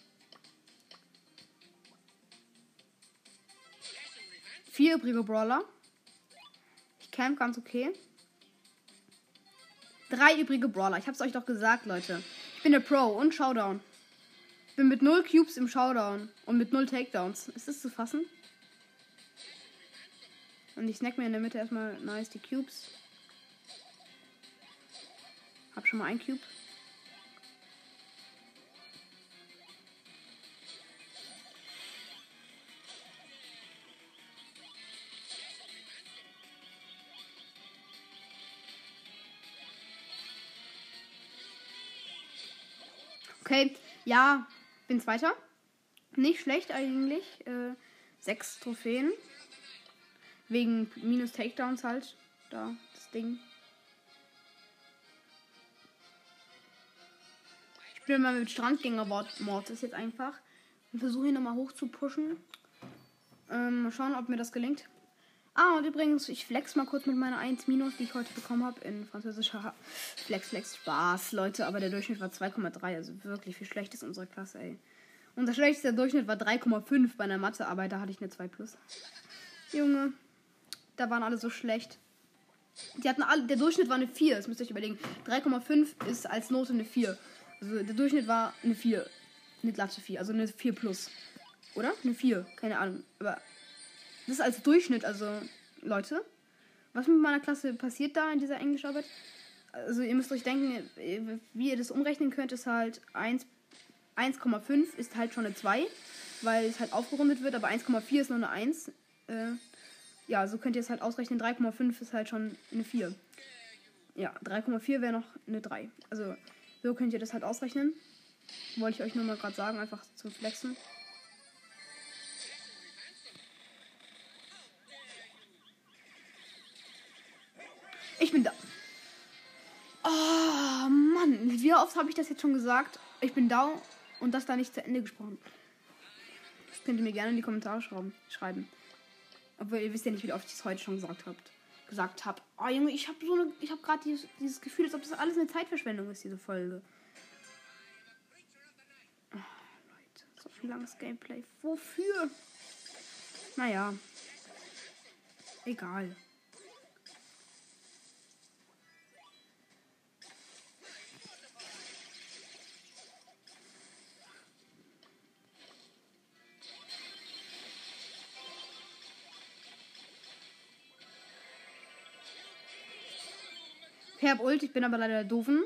Vier übrige Brawler. Ich camp ganz okay. Drei übrige Brawler. Ich hab's euch doch gesagt, Leute. Ich bin der Pro und Showdown. Bin mit null Cubes im Showdown und mit null Takedowns. Ist das zu fassen? Und ich snack mir in der Mitte erstmal nice die Cubes. Hab schon mal ein Cube. Okay, ja, bin Zweiter. Nicht schlecht eigentlich. Äh, sechs Trophäen. Wegen minus Takedowns halt. Da, das Ding. Ich spiele mal mit Strandgänger Mortis jetzt einfach. Und versuche ihn nochmal hoch zu pushen. Ähm, mal schauen, ob mir das gelingt. Ah, und übrigens, ich flex mal kurz mit meiner 1 Minus, die ich heute bekommen habe in französischer Flex, Flex, Spaß, Leute. Aber der Durchschnitt war 2,3, also wirklich viel schlecht ist unsere Klasse, ey. Unser schlechtester Durchschnitt war 3,5 bei einer Mathearbeit, da hatte ich eine 2 plus. Junge, da waren alle so schlecht. Die hatten alle, der Durchschnitt war eine 4, das müsst ihr euch überlegen. 3,5 ist als Note eine 4. Also der Durchschnitt war eine 4. Eine glatte 4, also eine 4 plus. Oder? Eine 4, keine Ahnung. Aber das ist als Durchschnitt, also Leute. Was mit meiner Klasse passiert da in dieser Englischarbeit? Also ihr müsst euch denken, wie ihr das umrechnen könnt, ist halt 1,5 ist halt schon eine 2, weil es halt aufgerundet wird, aber 1,4 ist nur eine 1. Äh, ja, so könnt ihr es halt ausrechnen. 3,5 ist halt schon eine 4. Ja, 3,4 wäre noch eine 3. Also so könnt ihr das halt ausrechnen. Wollte ich euch nur mal gerade sagen, einfach zum Flexen. Oh, Mann. Wie oft habe ich das jetzt schon gesagt? Ich bin da und das da nicht zu Ende gesprochen. Das könnt ihr mir gerne in die Kommentare schreiben. Obwohl ihr wisst ja nicht, wie oft ich es heute schon gesagt habt. Gesagt habt. Oh Junge, ich habe so eine, ich habe gerade dieses, dieses, Gefühl, als ob das alles eine Zeitverschwendung ist, diese Folge. Oh, so viel langes Gameplay. Wofür? Naja. Egal. Habe Ult, ich bin aber leider doofen.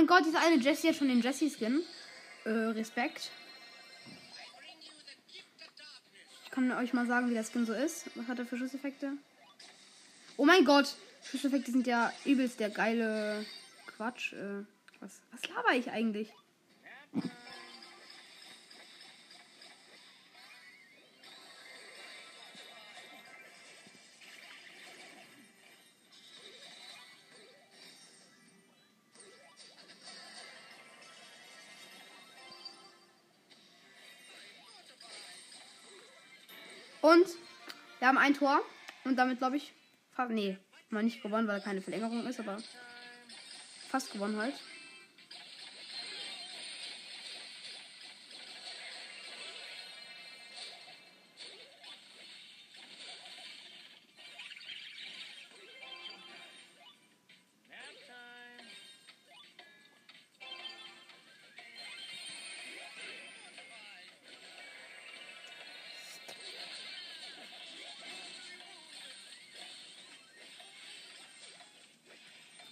Mein Gott, diese eine Jessie hat schon den Jessie-Skin. Äh, Respekt. Ich kann euch mal sagen, wie der Skin so ist. Was hat er für Schusseffekte? Oh mein Gott. Schusseffekte sind ja übelst der geile Quatsch. Äh, was, was laber ich eigentlich? Haben ein Tor. Und damit, glaube ich. Nee, mal nicht gewonnen, weil keine Verlängerung ist, aber fast gewonnen halt.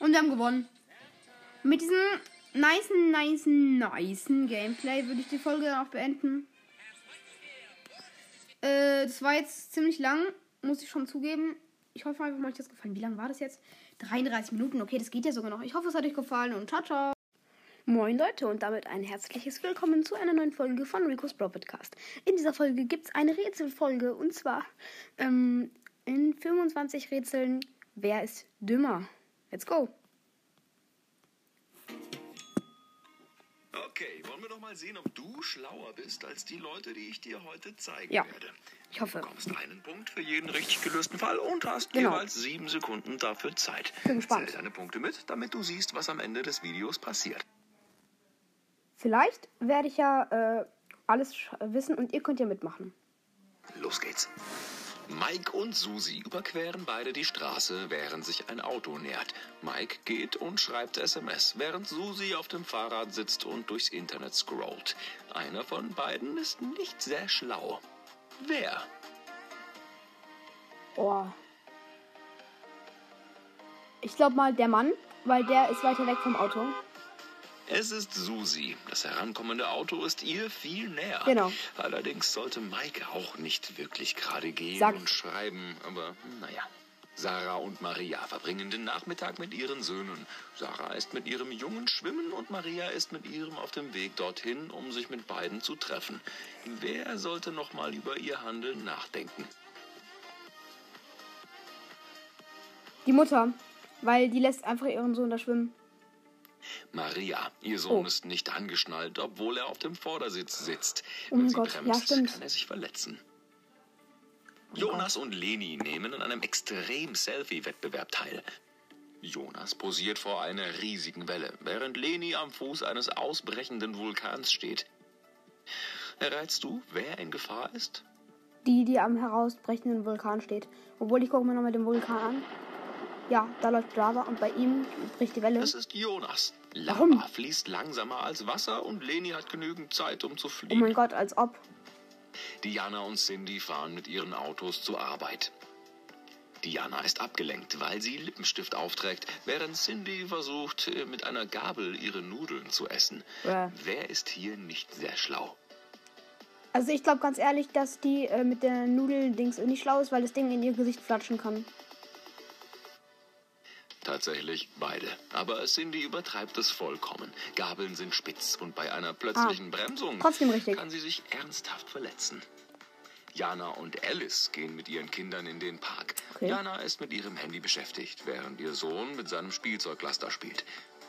Und wir haben gewonnen. Mit diesem nice, nice, nice Gameplay würde ich die Folge auch beenden. Äh, das war jetzt ziemlich lang, muss ich schon zugeben. Ich hoffe einfach mal, euch das gefallen. Wie lang war das jetzt? 33 Minuten. Okay, das geht ja sogar noch. Ich hoffe, es hat euch gefallen und ciao, ciao. Moin Leute und damit ein herzliches Willkommen zu einer neuen Folge von Rico's Bro Podcast. In dieser Folge gibt es eine Rätselfolge und zwar ähm, in 25 Rätseln. Wer ist dümmer? Let's go. Okay, wollen wir doch mal sehen, ob du schlauer bist als die Leute, die ich dir heute zeigen Ja, werde. ich hoffe. Du bekommst einen Punkt für jeden richtig gelösten Fall und hast Genau. jeweils sieben Sekunden dafür Zeit. Bin gespannt. Zähl deine Punkte mit, damit du siehst, was am Ende des Videos passiert. Vielleicht werde ich ja äh, alles wissen und ihr könnt ja mitmachen. Los geht's. Mike und Susi überqueren beide die Straße, während sich ein Auto nähert. Mike geht und schreibt SMS, während Susi auf dem Fahrrad sitzt und durchs Internet scrollt. Einer von beiden ist nicht sehr schlau. Wer? Oh. Ich glaube mal der Mann, weil der ist weiter weg vom Auto. Es ist Susi. Das herankommende Auto ist ihr viel näher. Genau. Allerdings sollte Mike auch nicht wirklich gerade gehen Sag- und schreiben, aber naja. Sarah und Maria verbringen den Nachmittag mit ihren Söhnen. Sarah ist mit ihrem Jungen schwimmen und Maria ist mit ihrem auf dem Weg dorthin, um sich mit beiden zu treffen. Wer sollte noch mal über ihr Handeln nachdenken? Die Mutter, weil die lässt einfach ihren Sohn da schwimmen. Maria, ihr Sohn Oh. ist nicht angeschnallt, obwohl er auf dem Vordersitz sitzt. Oh Wenn mein sie Gott, ja, bremst, stimmt. kann er sich verletzen. Jonas und Leni nehmen an einem extrem Selfie-Wettbewerb teil. Jonas posiert vor einer riesigen Welle, während Leni am Fuß eines ausbrechenden Vulkans steht. Errätst du, wer in Gefahr ist? Die, die am herausbrechenden Vulkan steht. Obwohl, ich gucke mir nochmal den Vulkan an. Ja, da läuft Lava und bei ihm bricht die Welle. Es ist Jonas. Lava Warum? fließt langsamer als Wasser und Leni hat genügend Zeit, um zu Oh fliegen. mein Gott, als ob. Diana und Cindy fahren mit ihren Autos zur Arbeit. Diana ist abgelenkt, weil sie Lippenstift aufträgt, während Cindy versucht, äh, mit einer Gabel ihre Nudeln zu essen. Äh. Wer ist hier nicht sehr schlau? Also ich glaube ganz ehrlich, dass die äh, mit der Nudeldings nicht schlau ist, weil das Ding in ihr Gesicht flatschen kann. Tatsächlich beide. Aber Cindy übertreibt es vollkommen. Gabeln sind spitz und bei einer plötzlichen Bremsung Ah. Richtig. kann sie sich ernsthaft verletzen. Jana und Alice gehen mit ihren Kindern in den Park. Okay. Jana ist mit ihrem Handy beschäftigt, während ihr Sohn mit seinem Spielzeuglaster spielt.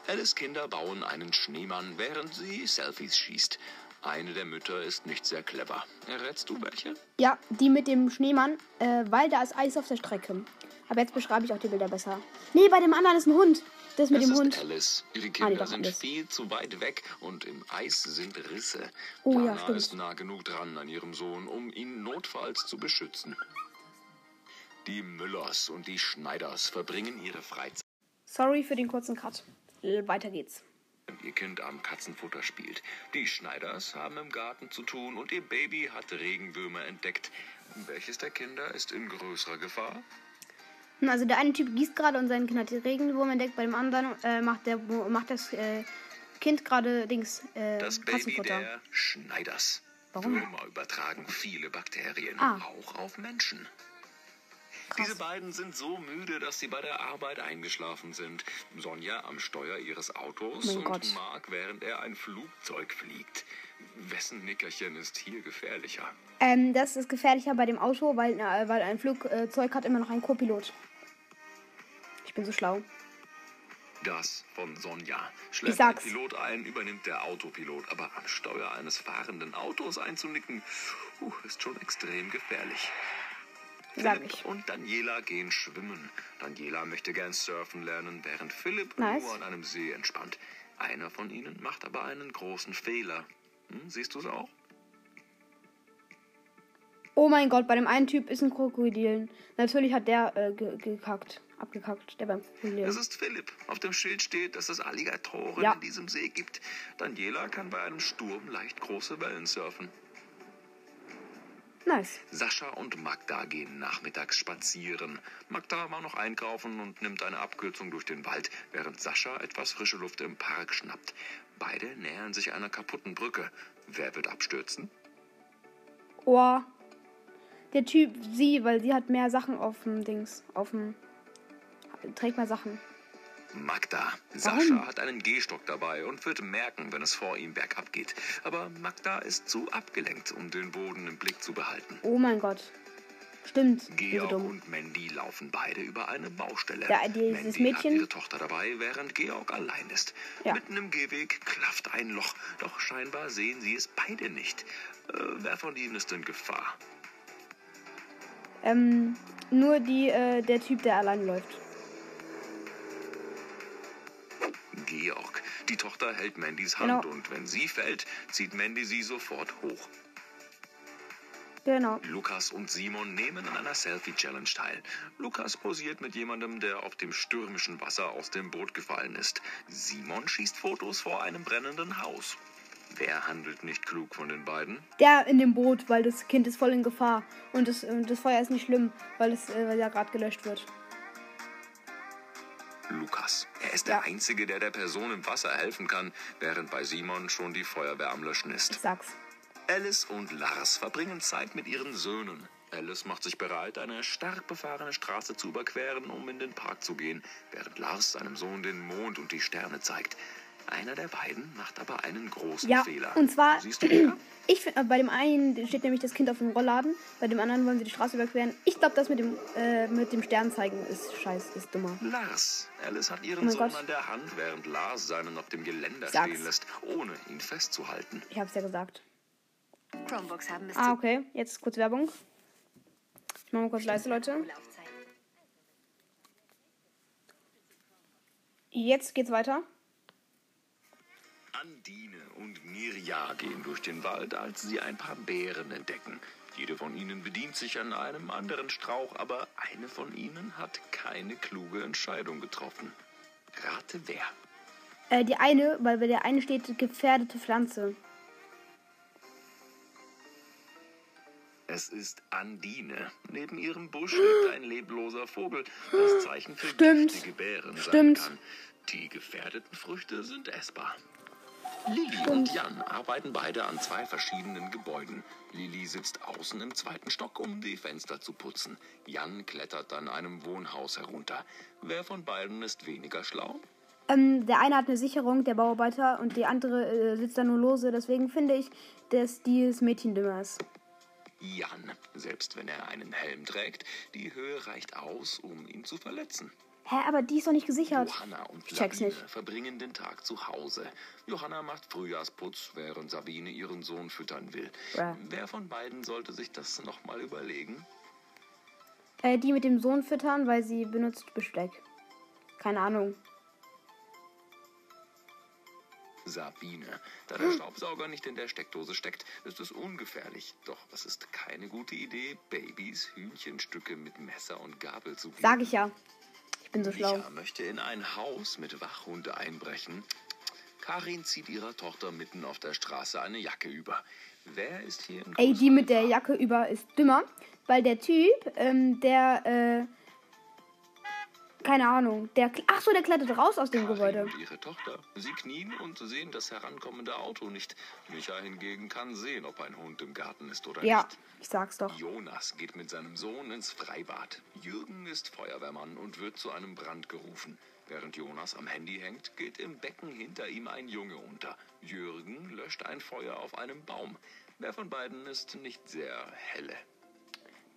Alice Kinder bauen einen Schneemann, während sie Selfies schießt. Eine der Mütter ist nicht sehr clever. Errätst du welche? Ja, die mit dem Schneemann, äh, weil da ist Eis auf der Strecke. Aber jetzt beschreibe ich auch die Bilder besser. Nee, bei dem anderen ist ein Hund. Das mit es dem ist Hund. Alice. Ihre Ah, Kinder nee, doch, sind Alice. viel zu weit weg und im Eis sind Risse. Oh ja, Jana stimmt. ist nah genug dran an ihrem Sohn, um ihn notfalls zu beschützen. Die Müllers und die Schneiders verbringen ihre Freizeit, Sorry für den kurzen Cut. Weiter geht's. wenn ihr Kind am Katzenfutter spielt. Die Schneiders haben im Garten zu tun und ihr Baby hat Regenwürmer entdeckt. Welches der Kinder ist in größerer Gefahr? Also der eine Typ gießt gerade und sein Kind hat den Regenwurm entdeckt. Bei dem anderen äh, macht, der, macht das äh, Kind gerade Dings äh, Das Baby der Schneiders. Warum? Würmer übertragen viele Bakterien, Ah. auch auf Menschen. Diese beiden sind so müde, dass sie bei der Arbeit eingeschlafen sind. Sonja am Steuer ihres Autos Mein und Gott. Mark, während er ein Flugzeug fliegt. Wessen Nickerchen ist hier gefährlicher? Ähm, das ist gefährlicher bei dem Auto, weil, äh, weil ein Flugzeug hat immer noch einen Co-Pilot. Bin so schlau. Das von Sonja. Sag's. ein Pilot ein, übernimmt der Autopilot. Aber am Steuer eines fahrenden Autos einzunicken, uh, ist schon extrem gefährlich. Sag Philipp ich. und Daniela gehen schwimmen. Daniela möchte gern surfen lernen, während Philipp Nice. nur an einem See entspannt. Einer von ihnen macht aber einen großen Fehler. Hm, siehst du es auch? Oh mein Gott, bei dem einen Typ ist ein Krokodil. Natürlich hat der äh, ge gekackt. Abgekackt, der beim Krokodil. Es ist Philipp. Auf dem Schild steht, dass es Alligatoren Ja. in diesem See gibt. Daniela kann bei einem Sturm leicht große Wellen surfen. Nice. Sascha und Magda gehen nachmittags spazieren. Magda war noch einkaufen und nimmt eine Abkürzung durch den Wald, während Sascha etwas frische Luft im Park schnappt. Beide nähern sich einer kaputten Brücke. Wer wird abstürzen? Oh. Der Typ, sie, weil sie hat mehr Sachen auf dem Dings. Auf dem. Trägt mehr Sachen. Magda. Warum? Sascha hat einen Gehstock dabei und wird merken, wenn es vor ihm bergab geht. Aber Magda ist zu abgelenkt, um den Boden im Blick zu behalten. Oh mein Gott. Stimmt. Georg und Mandy laufen beide über eine Baustelle. Ja, dieses Mandy Mädchen- hat ihre Tochter dabei, während Georg allein ist. Ja. Mitten im Gehweg klafft ein Loch, doch scheinbar sehen sie es beide nicht. Äh, wer von ihnen ist in Gefahr? Ähm, nur die, äh, der Typ, der allein läuft. Georg. Die Tochter hält Mandys Genau. Hand und wenn sie fällt, zieht Mandy sie sofort hoch. Genau. Lukas und Simon nehmen an einer Selfie-Challenge teil. Lukas posiert mit jemandem, der auf dem stürmischen Wasser aus dem Boot gefallen ist. Simon schießt Fotos vor einem brennenden Haus. Wer handelt nicht klug von den beiden? Der in dem Boot, weil das Kind ist voll in Gefahr. Und das, äh, das Feuer ist nicht schlimm, weil es äh, weil ja gerade gelöscht wird. Lukas. Er ist der Einzige, der der Person im Wasser helfen kann, während bei Simon schon die Feuerwehr am Löschen Ich ist. sag's. Alice und Lars verbringen Zeit mit ihren Söhnen. Alice macht sich bereit, eine stark befahrene Straße zu überqueren, um in den Park zu gehen, während Lars seinem Sohn den Mond und die Sterne zeigt. Einer der beiden macht aber einen großen Ja, Fehler. und zwar, Siehst du? Ich find, äh, bei dem einen steht nämlich das Kind auf dem Rollladen, bei dem anderen wollen sie die Straße überqueren. Ich glaube, das mit dem, äh, mit dem Sternzeigen ist scheiß, ist dummer. Lars. Alice hat ihren Oh Sohn Gott. an der Hand, während Lars seinen auf dem Geländer Sag's. stehen lässt, ohne ihn festzuhalten. Ich hab's ja gesagt. Chromebooks haben bis Ah, okay. Jetzt kurz Werbung. Ich mach mal kurz leise, Leute. Jetzt geht's weiter. Andine und Mirja gehen durch den Wald, als sie ein paar Beeren entdecken. Jede von ihnen bedient sich an einem anderen Strauch, aber eine von ihnen hat keine kluge Entscheidung getroffen. Rate wer? Äh, die eine, weil bei der eine steht gefährdete Pflanze. Es ist Andine. Neben ihrem Busch liegt ein lebloser Vogel, das Zeichen für Stimmt. giftige Beeren sein Stimmt. kann. Die gefährdeten Früchte sind essbar. Lilly und Jan arbeiten beide an zwei verschiedenen Gebäuden. Lilly sitzt außen im zweiten Stock, um die Fenster zu putzen. Jan klettert an einem Wohnhaus herunter. Wer von beiden ist weniger schlau? Ähm, der eine hat eine Sicherung, der Bauarbeiter, und die andere äh, sitzt da nur lose. Deswegen finde ich, dass dieses Mädchen dümmer ist. Jan, selbst wenn er einen Helm trägt, die Höhe reicht aus, um ihn zu verletzen. Hä, aber die ist doch nicht gesichert. Johanna und Ich check's nicht. verbringen den Tag zu Hause. Johanna macht Frühjahrsputz, während Sabine ihren Sohn füttern will. Bäh. Wer von beiden sollte sich das nochmal überlegen? Äh, die mit dem Sohn füttern, weil sie benutzt Besteck. Keine Ahnung. Sabine. Da der Staubsauger nicht in der Steckdose steckt, ist es ungefährlich. Doch es ist keine gute Idee, Babys Hühnchenstücke mit Messer und Gabel zu geben. Sag ich ja. Ich bin so schlau. Micha möchte in ein Haus mit Wachhund einbrechen. Karin zieht ihrer Tochter mitten auf der Straße eine Jacke über. Wer ist hier in Ey, die mit der? Jacke über ist dümmer, weil der Typ, ähm, der, äh, keine Ahnung, der, ach so, der klettert raus aus dem Karin Gebäude. und ihre Tochter. Sie knien und sehen das herankommende Auto nicht. Micha hingegen kann sehen, ob ein Hund im Garten ist oder Ja, nicht. ich sag's doch. Jonas geht mit seinem Sohn ins Freibad. Jürgen ist Feuerwehrmann und wird zu einem Brand gerufen. Während Jonas am Handy hängt, geht im Becken hinter ihm ein Junge unter. Jürgen löscht ein Feuer auf einem Baum. Wer von beiden ist nicht sehr helle?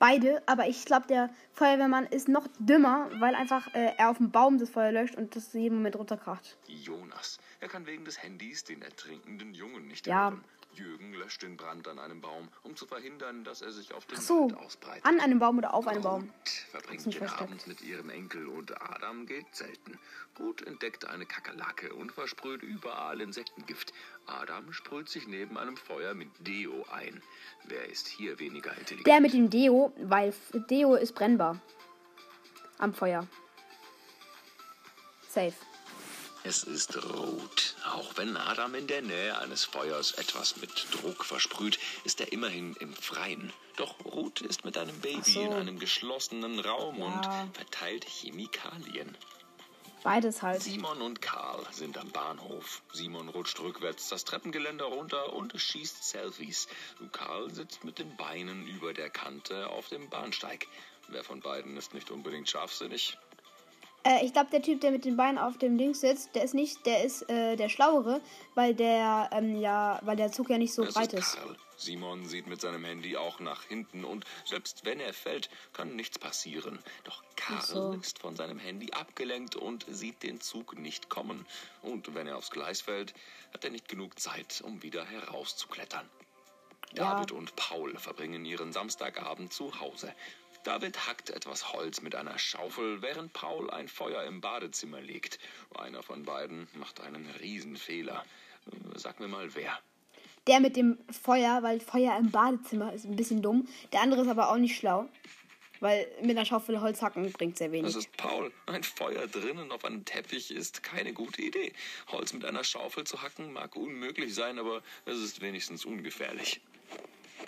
Beide, aber ich glaube, der Feuerwehrmann ist noch dümmer, weil einfach äh, er auf dem Baum das Feuer löscht und das jeden Moment runterkracht. Jonas. Er kann wegen des Handys den ertrinkenden Jungen nicht Ja. hören. Jürgen löscht den Brand an einem Baum, um zu verhindern, dass er sich auf den Ach so, Wald ausbreitet. an einem Baum oder auf einem Baum. Ruth verbringt den versteckt. Abend mit ihrem Enkel und Adam geht selten. Ruth entdeckt eine Kakerlake und versprüht überall Insektengift. Adam sprüht sich neben einem Feuer mit Deo ein. Wer ist hier weniger intelligent? Der mit dem Deo, weil Deo ist brennbar. Am Feuer. Safe. Es ist Ruth. Auch wenn Adam in der Nähe eines Feuers etwas mit Druck versprüht, ist er immerhin im Freien. Doch Ruth ist mit einem Baby so. in einem geschlossenen Raum Ja. und verteilt Chemikalien. Beides halt. Simon und Karl sind am Bahnhof. Simon rutscht rückwärts das Treppengeländer runter und schießt Selfies. Karl sitzt mit den Beinen über der Kante auf dem Bahnsteig. Wer von beiden ist nicht unbedingt scharfsinnig? Äh, ich glaube, der Typ, der mit den Beinen auf dem Ding sitzt, der ist nicht, der ist äh, der Schlauere, weil der, ähm, ja, weil der Zug ja nicht so Es breit ist ist. Karl. Simon sieht mit seinem Handy auch nach hinten und selbst wenn er fällt, kann nichts passieren. Doch Karl so. ist von seinem Handy abgelenkt und sieht den Zug nicht kommen. Und wenn er aufs Gleis fällt, hat er nicht genug Zeit, um wieder herauszuklettern. Ja. David und Paul verbringen ihren Samstagabend zu Hause. David hackt etwas Holz mit einer Schaufel, während Paul ein Feuer im Badezimmer legt. Einer von beiden macht einen Riesenfehler. Sag mir mal wer. Der mit dem Feuer, weil Feuer im Badezimmer ist ein bisschen dumm. Der andere ist aber auch nicht schlau. Weil mit einer Schaufel Holz hacken bringt sehr Das wenig. ist Paul. Ein Feuer drinnen auf einem Teppich ist keine gute Idee. Holz mit einer Schaufel zu hacken mag unmöglich sein, aber es ist wenigstens ungefährlich.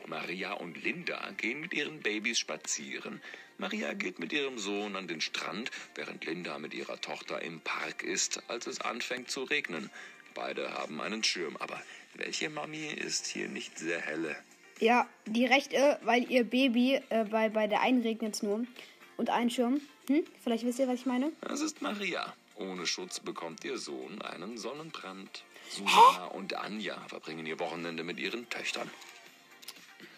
Maria und Linda gehen mit ihren Babys spazieren. Maria geht mit ihrem Sohn an den Strand, während Linda mit ihrer Tochter im Park ist, als es anfängt zu regnen. Beide haben einen Schirm, aber welche Mami ist hier nicht sehr helle? Ja, die rechte, weil ihr Baby, äh, bei, bei der einen regnet es nur. Und ein Schirm. Hm? Vielleicht wisst ihr, was ich meine? Das ist Maria. Ohne Schutz bekommt ihr Sohn einen Sonnenbrand. Susanna und Anja verbringen ihr Wochenende mit ihren Töchtern.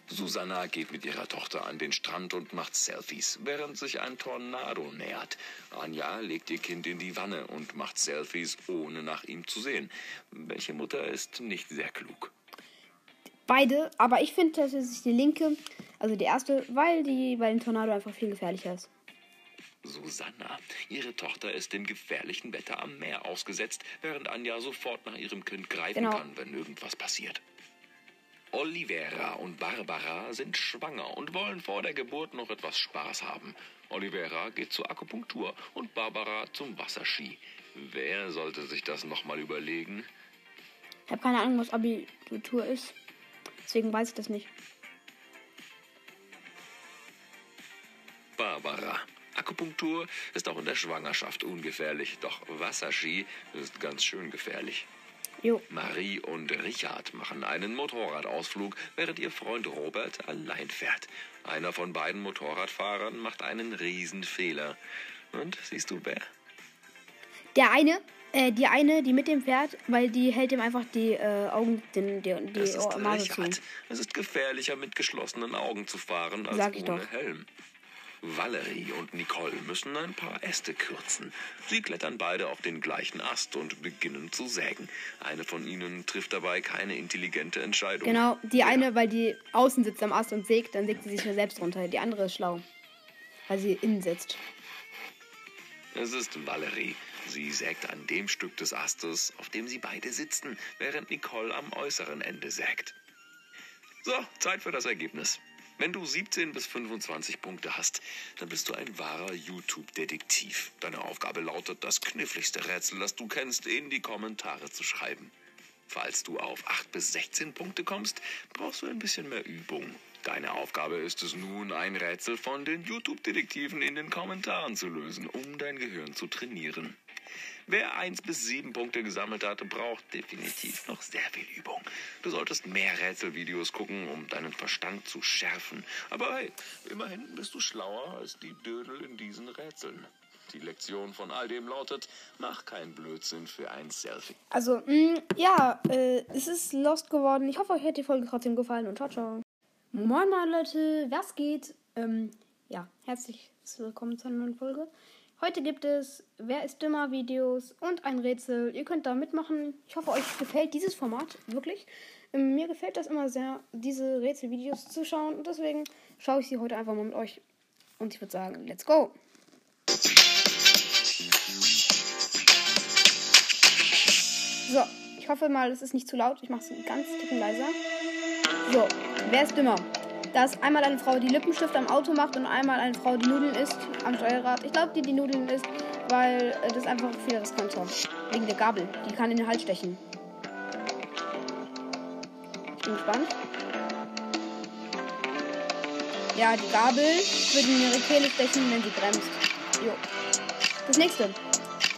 Susanna geht mit ihrer Tochter an den Strand und macht Selfies, während sich ein Tornado nähert. Anja legt ihr Kind in die Wanne und macht Selfies, ohne nach ihm zu sehen. Welche Mutter ist nicht sehr klug? Beide, aber ich finde tatsächlich die linke, also die erste, weil die, weil ein Tornado einfach viel gefährlicher ist. Susanna. Ihre Tochter ist dem gefährlichen Wetter am Meer ausgesetzt, während Anja sofort nach ihrem Kind greifen Genau. kann, wenn irgendwas passiert. Olivera und Barbara sind schwanger und wollen vor der Geburt noch etwas Spaß haben. Olivera geht zur Akupunktur und Barbara zum Wasserski. Wer sollte sich das nochmal überlegen? Ich habe keine Ahnung, was Abitur ist. Deswegen weiß ich das nicht. Barbara. Akupunktur ist auch in der Schwangerschaft ungefährlich, doch Wasserski ist ganz schön gefährlich. Jo. Marie und Richard machen einen Motorradausflug, während ihr Freund Robert allein fährt. Einer von beiden Motorradfahrern macht einen Riesenfehler. Und siehst du wer? Der eine, äh, die eine, die mit dem fährt, weil die hält ihm einfach die äh, Augen, den, die, die Es ist Ohr- Nase zu. Richard. Es ist gefährlicher, mit geschlossenen Augen zu fahren, als Sag ich ohne doch. Helm. Valerie und Nicole müssen ein paar Äste kürzen. Sie klettern beide auf den gleichen Ast und beginnen zu sägen. Eine von ihnen trifft dabei keine intelligente Entscheidung. Genau, die Ja. eine, weil die außen sitzt am Ast und sägt, dann sägt sie sich nur selbst runter. Die andere ist schlau. Weil sie innen sitzt. Es ist Valerie. Sie sägt an dem Stück des Astes, auf dem sie beide sitzen, während Nicole am äußeren Ende sägt. So, Zeit für das Ergebnis. Wenn du 17 bis 25 Punkte hast, dann bist du ein wahrer YouTube-Detektiv. Deine Aufgabe lautet, das kniffligste Rätsel, das du kennst, in die Kommentare zu schreiben. Falls du auf 8 bis 16 Punkte kommst, brauchst du ein bisschen mehr Übung. Deine Aufgabe ist es nun, ein Rätsel von den YouTube-Detektiven in den Kommentaren zu lösen, um dein Gehirn zu trainieren. Wer 1 bis 7 Punkte gesammelt hat, braucht definitiv noch sehr viel Übung. Du solltest mehr Rätselvideos gucken, um deinen Verstand zu schärfen. Aber hey, immerhin bist du schlauer als die Dödel in diesen Rätseln. Die Lektion von all dem lautet, mach keinen Blödsinn für ein Selfie. Also, mh, ja, äh, es ist Lost geworden. Ich hoffe, euch hat die Folge trotzdem gefallen und ciao, ciao. Moin, moin, Leute, was geht? Ähm, ja, herzlich willkommen zu einer neuen Folge. Heute gibt es Wer ist dümmer Videos und ein Rätsel. Ihr könnt da mitmachen. Ich hoffe, euch gefällt dieses Format wirklich. Ähm, mir gefällt das immer sehr, diese Rätselvideos zu schauen und deswegen schaue ich sie heute einfach mal mit euch. Und ich würde sagen, let's go! So, ich hoffe mal, es ist nicht zu laut. Ich mache es ganz ticken leiser. So, wer ist dümmer? Da ist einmal eine Frau, die Lippenstift am Auto macht und einmal eine Frau, die Nudeln isst am Steuerrad. Ich glaube, die, die Nudeln isst, weil äh, das einfach viel riskanter. Wegen der Gabel. Die kann in den Hals stechen. Ich bin gespannt. Ja, die Gabel wird in ihre Kehle stechen, wenn sie bremst. Jo. Das nächste.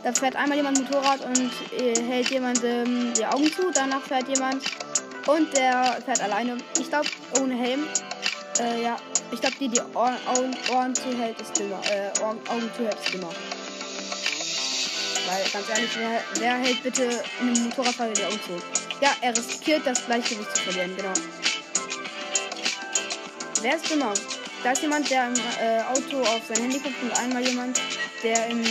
Da fährt einmal jemand Motorrad und äh, hält jemandem die Augen zu. Danach fährt jemand und der fährt alleine. Ich glaube, ohne Helm. Äh, ja. Ich glaube, die, die Ohren, Augen, Ohren zuhält, ist dümmer. Äh, Ohren, Augen zuhält, ist dümmer. Weil ganz ehrlich, wer, wer hält bitte einem Motorradfahrer die Augen zu? Ja, er riskiert das Gleichgewicht zu verlieren, genau. Wer ist dümmer? Da ist jemand, der im äh, Auto auf sein Handy guckt und einmal jemand, der im, äh,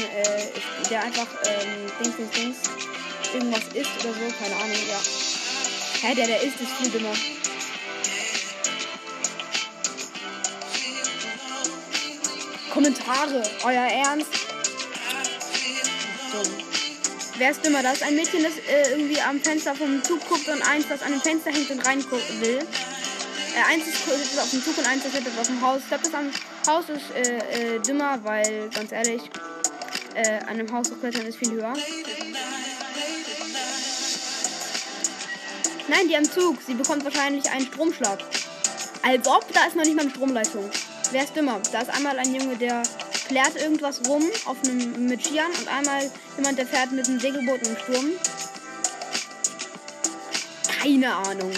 der einfach ähm, Dings, Dings, Dings irgendwas isst oder so, keine Ahnung, ja. Hä, der, der isst, ist viel dümmer. Kommentare, euer Ernst? Dumm. Wer ist dümmer? Da ist ein Mädchen, das äh, irgendwie am Fenster vom Zug guckt und eins, das an dem Fenster hängt und rein will. Äh, eins ist auf dem Zug und eins ist auf dem Haus. Ich glaube, das am Haus ist äh, äh, dümmer, weil, ganz ehrlich, äh, an einem Haus hochklettern ist viel höher. Nein, die am Zug. Sie bekommt wahrscheinlich einen Stromschlag. Als ob, da ist noch nicht mal eine Stromleitung. Wer ist dümmer? Da ist einmal ein Junge, der klärt irgendwas rum auf einem, mit Skiern und einmal jemand, der fährt mit einem Segelboot im Sturm. Keine Ahnung.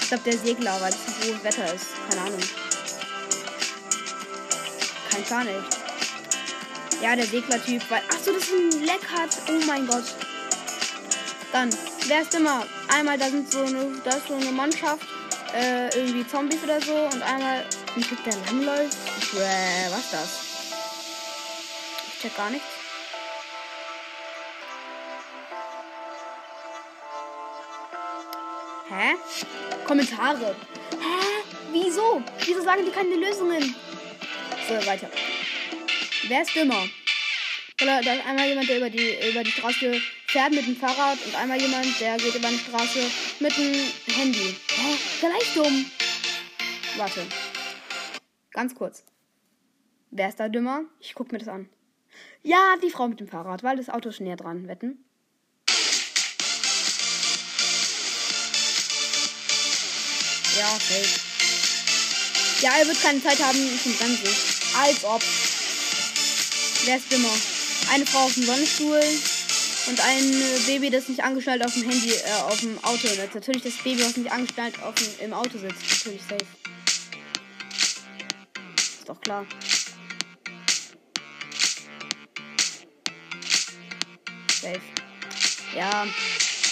Ich glaube, der Segler, weil es so hohes Wetter ist. Keine Ahnung. Kein Plan echt. Ja, der Seglertyp, weil. Achso, das ist ein Leck hat. Oh mein Gott. Dann, wer ist immer? Einmal, da sind so eine, da ist so eine Mannschaft, äh, irgendwie Zombies oder so und einmal ein Typ, der langläuft. Bäh, was das? Ich check gar nichts. Hä? Kommentare. Hä? Wieso? Wieso sagen die keine Lösungen? So, weiter. Wer ist dümmer? Oder da ist einmal jemand, der über die, über die Straße fährt mit dem Fahrrad und einmal jemand, der geht über die Straße mit dem Handy. Hä? Gleich dumm. Warte. Ganz kurz. Wer ist da dümmer? Ich guck mir das an. Ja, die Frau mit dem Fahrrad, weil das Auto ist näher dran. Wetten? Ja, safe. Ja, er wird keine Zeit haben zum Bremsen. Als ob. Wer ist dümmer? Eine Frau auf dem Sonnenstuhl und ein äh, Baby, das nicht angeschnallt auf dem Handy, äh, auf dem Auto sitzt. Natürlich das Baby, was nicht angeschnallt auf dem, im Auto sitzt. Natürlich safe. Ist doch klar. Safe. Ja.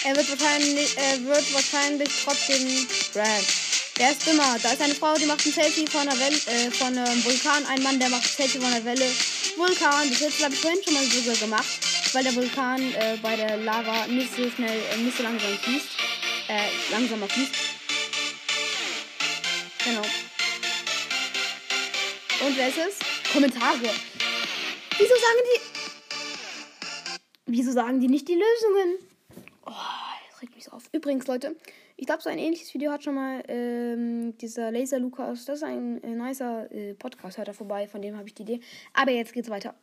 Er wird wahrscheinlich, er wird wahrscheinlich trotzdem Brad. Wer ist dümmer? Da ist eine Frau, die macht ein Selfie von einer Welle, äh, von einem Vulkan. Ein Mann, der macht ein Selfie von einer Welle. Vulkan. Das jetzt ich vorhin schon mal sogar gemacht, weil der Vulkan äh, bei der Lava nicht so schnell, äh, nicht so langsam fließt. Äh, langsamer fließt. Genau. Und wer ist es? Kommentare. Wieso sagen die. Wieso sagen die nicht die Lösungen? Oh, das regt mich so auf. Übrigens, Leute, ich glaube, so ein ähnliches Video hat schon mal ähm, dieser Laser Lukas. Das ist ein äh, nicer äh, Podcast. Hört da vorbei, von dem habe ich die Idee. Aber jetzt geht's weiter.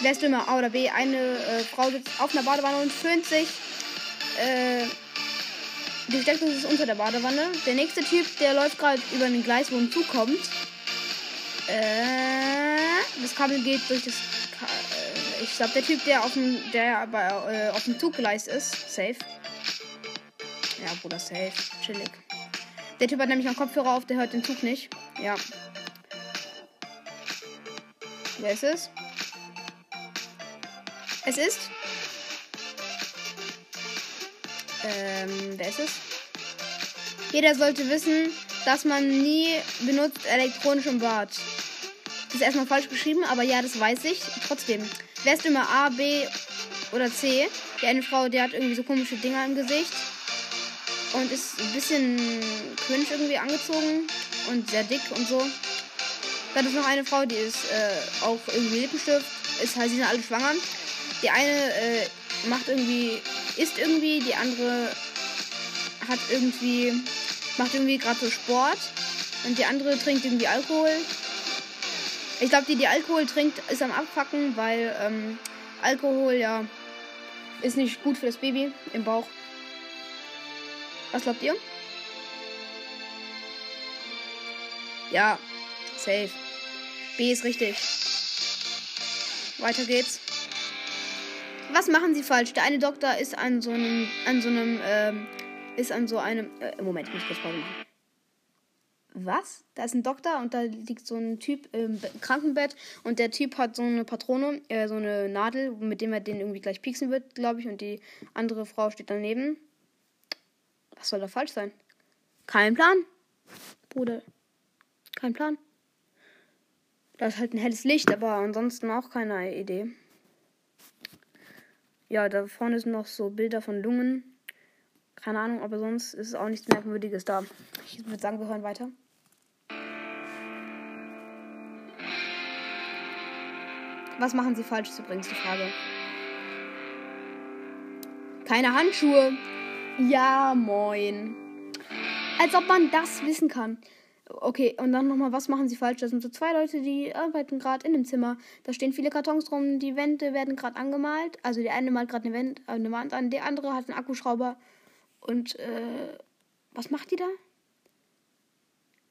Wer ist dümmer? A oder B? Eine äh, Frau sitzt auf einer Badewanne und föhnt sich. Äh, die Steckdose ist unter der Badewanne. Der nächste Typ, der läuft gerade über den Gleis, wo ein Zug kommt. Äh, das Kabel geht durch das. Ka äh, ich glaube, der Typ, der auf dem, der bei, äh, auf dem Zuggleis ist, safe. Ja, Bruder, safe. Chillig. Der Typ hat nämlich einen Kopfhörer auf, der hört den Zug nicht. Ja. Wer ist es? Es ist. Ähm, wer ist es? Jeder sollte wissen, dass man nie benutzt elektronisch im Bad. Das ist erstmal falsch geschrieben, aber ja, das weiß ich. Trotzdem. Wer ist immer A, B oder C? Die eine Frau, die hat irgendwie so komische Dinger im Gesicht. Und ist ein bisschen cringe irgendwie angezogen. Und sehr dick und so. Dann ist noch eine Frau, die ist äh, auch irgendwie Lippenstift. Ist halt, sie sind alle schwanger. Die eine äh, macht irgendwie, isst irgendwie, die andere hat irgendwie, macht irgendwie gerade so Sport. Und die andere trinkt irgendwie Alkohol. Ich glaube, die, die Alkohol trinkt, ist am Abfacken, weil ähm, Alkohol ja ist nicht gut für das Baby im Bauch. Was glaubt ihr? Ja, safe. B ist richtig. Weiter geht's. Was machen sie falsch? Der eine Doktor ist an so einem, an so einem, ähm, ist an so einem, äh, Moment, ich muss kurz Pause machen. was? Da ist ein Doktor und da liegt so ein Typ im Be- Krankenbett und der Typ hat so eine Patrone, äh, so eine Nadel, mit dem er den irgendwie gleich pieksen wird, glaube ich, und die andere Frau steht daneben. Was soll da falsch sein? Kein Plan. Bruder. Kein Plan. Da ist halt ein helles Licht, aber ansonsten auch keine Idee. Ja, da vorne sind noch so Bilder von Lungen. Keine Ahnung, aber sonst ist auch nichts Merkwürdiges da. Ich würde sagen, wir hören weiter. Was machen Sie falsch, ist übrigens die Frage. Keine Handschuhe. Ja, moin. Als ob man das wissen kann. Okay, und dann nochmal, was machen Sie falsch? Das sind so zwei Leute, die arbeiten gerade in dem Zimmer. Da stehen viele Kartons rum, die Wände werden gerade angemalt. Also der eine malt gerade eine, Wand- äh, eine Wand an, der andere hat einen Akkuschrauber. Und, äh, was macht die da?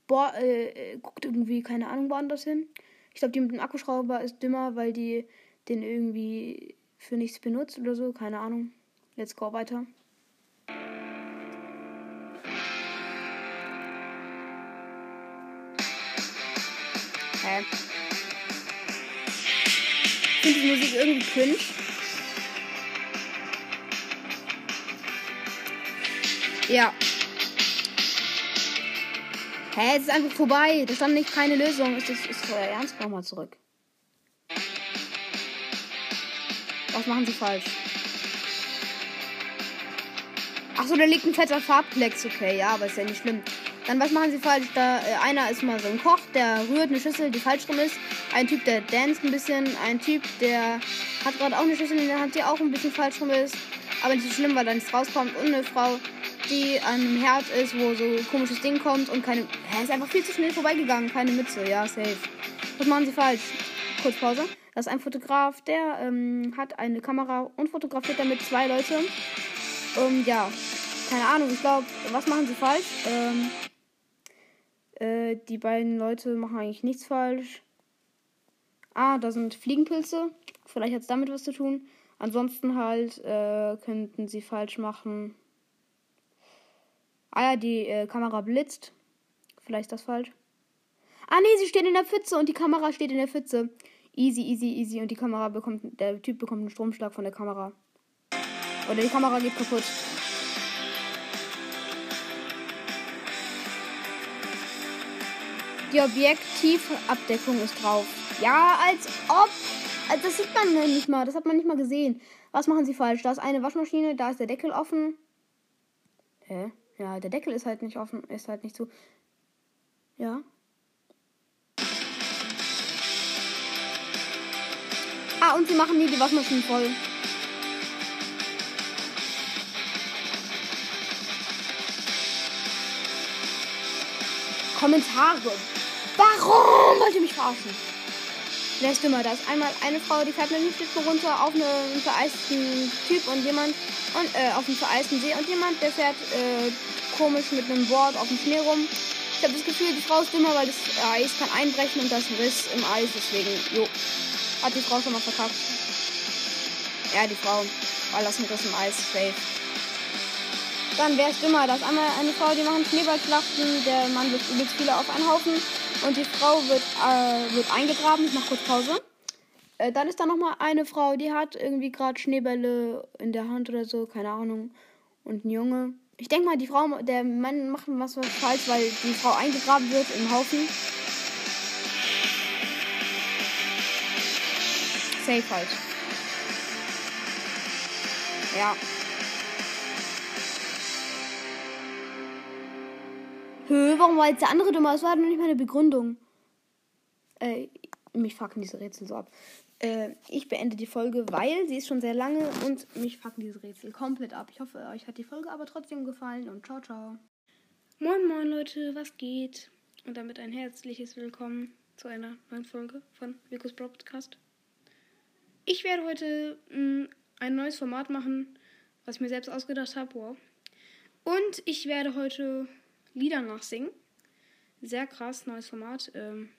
Boah, äh, äh, guckt irgendwie, keine Ahnung, woanders hin. Ich glaube, die mit dem Akkuschrauber ist dümmer, weil die den irgendwie für nichts benutzt oder so. Keine Ahnung. Let's go weiter. Hä? Ich finde die Musik irgendwie cringe. Ja. Hä, es ist einfach vorbei. Da stand nicht keine Lösung. Ist das ist euer Ernst? Nochmal zurück. Was machen sie falsch? Achso, da liegt ein fetter Farbplex. Okay, ja, aber ist ja nicht schlimm. Dann, was machen sie falsch? Da, äh, einer ist mal so ein Koch, der rührt eine Schüssel, die falsch rum ist. Ein Typ, der danst ein bisschen. Ein Typ, der hat gerade auch eine Schüssel in der Hand, die auch ein bisschen falsch rum ist. Aber nicht so schlimm, weil da nichts rauskommt. Und eine Frau, die an einem Herd ist, wo so ein komisches Ding kommt und keine. Hä, ist einfach viel zu schnell vorbeigegangen. Keine Mütze. Ja, safe. Was machen sie falsch? Kurz Pause. Das ist ein Fotograf, der ähm, hat eine Kamera und fotografiert damit zwei Leute. Ähm, ja, keine Ahnung. Ich glaube, was machen sie falsch? Ähm, äh, die beiden Leute machen eigentlich nichts falsch. Ah, da sind Fliegenpilze. Vielleicht hat es damit was zu tun. Ansonsten halt äh, könnten sie falsch machen. Ah ja, die äh, Kamera blitzt. Vielleicht ist das falsch. Ah nee, sie steht in der Pfütze und die Kamera steht in der Pfütze. Easy, easy, easy. Und die Kamera bekommt, der Typ bekommt einen Stromschlag von der Kamera. Oder die Kamera geht kaputt. Die Objektivabdeckung ist drauf. Ja, als ob. Also das sieht man nicht mal. Das hat man nicht mal gesehen. Was machen sie falsch? Da ist eine Waschmaschine, da ist der Deckel offen. Hä? Ja, der Deckel ist halt nicht offen, ist halt nicht zu. Ja. Ah, und sie machen nie die Waschmaschine voll. Kommentare. Warum wollt ihr mich verarschen? Wer ist dümmer? Da einmal eine Frau, die fährt mit dem Schlitten runter auf einen vereisten Typ und jemand und äh, auf einen vereisten See und jemand, der fährt äh, komisch mit einem Board auf dem Schnee rum. Ich habe das Gefühl, die Frau ist dümmer, weil das Eis kann einbrechen und das Riss im Eis, deswegen, jo. Hat die Frau schon mal verkackt. Ja, die Frau. Weil das ein Riss im Eis, safe. Dann wäre es dümmer. Da ist einmal eine Frau, die machen Schneeballschlachten. Der Mann wirft übelst viele auf einen Haufen. Und die Frau wird, äh, wird eingegraben. Ich mach kurz Pause. Äh, dann ist da nochmal eine Frau, die hat irgendwie gerade Schneebälle in der Hand oder so. Keine Ahnung. Und ein Junge. Ich denke mal, die Frau, der Mann macht was falsch, weil die Frau eingegraben wird im Haufen. Safe halt. Ja. Hö, warum war jetzt der andere dummer? Das war noch nicht meine Begründung. Äh, mich fucken diese Rätsel so ab. Äh, ich beende die Folge, weil sie ist schon sehr lange und mich fucken diese Rätsel komplett ab. Ich hoffe, euch hat die Folge aber trotzdem gefallen und ciao, ciao. Moin, moin, Leute, was geht? Und damit ein herzliches Willkommen zu einer neuen Folge von Vikus Broadcast. Ich werde heute mh, ein neues Format machen, was ich mir selbst ausgedacht habe. Wow. Und ich werde heute Lieder nachsingen. Sehr krass, neues Format. Ähm,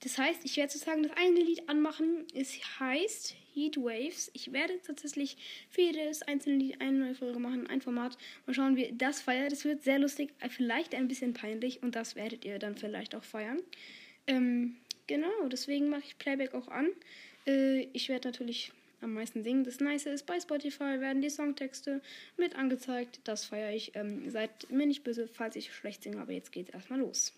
Das heißt, ich werde sozusagen das eine Lied anmachen. Es heißt Heat Waves. Ich werde tatsächlich für jedes einzelne Lied eine neue Folge machen, ein Format. Mal schauen, wie das feiert. Das wird sehr lustig, vielleicht ein bisschen peinlich und das werdet ihr dann vielleicht auch feiern. Ähm, genau, deswegen mache ich Playback auch an. Äh, ich werde natürlich am meisten singen. Das Nice ist, bei Spotify werden die Songtexte mit angezeigt. Das feiere ich. Ähm, seid mir nicht böse, falls ich schlecht singe, aber jetzt geht's erstmal los.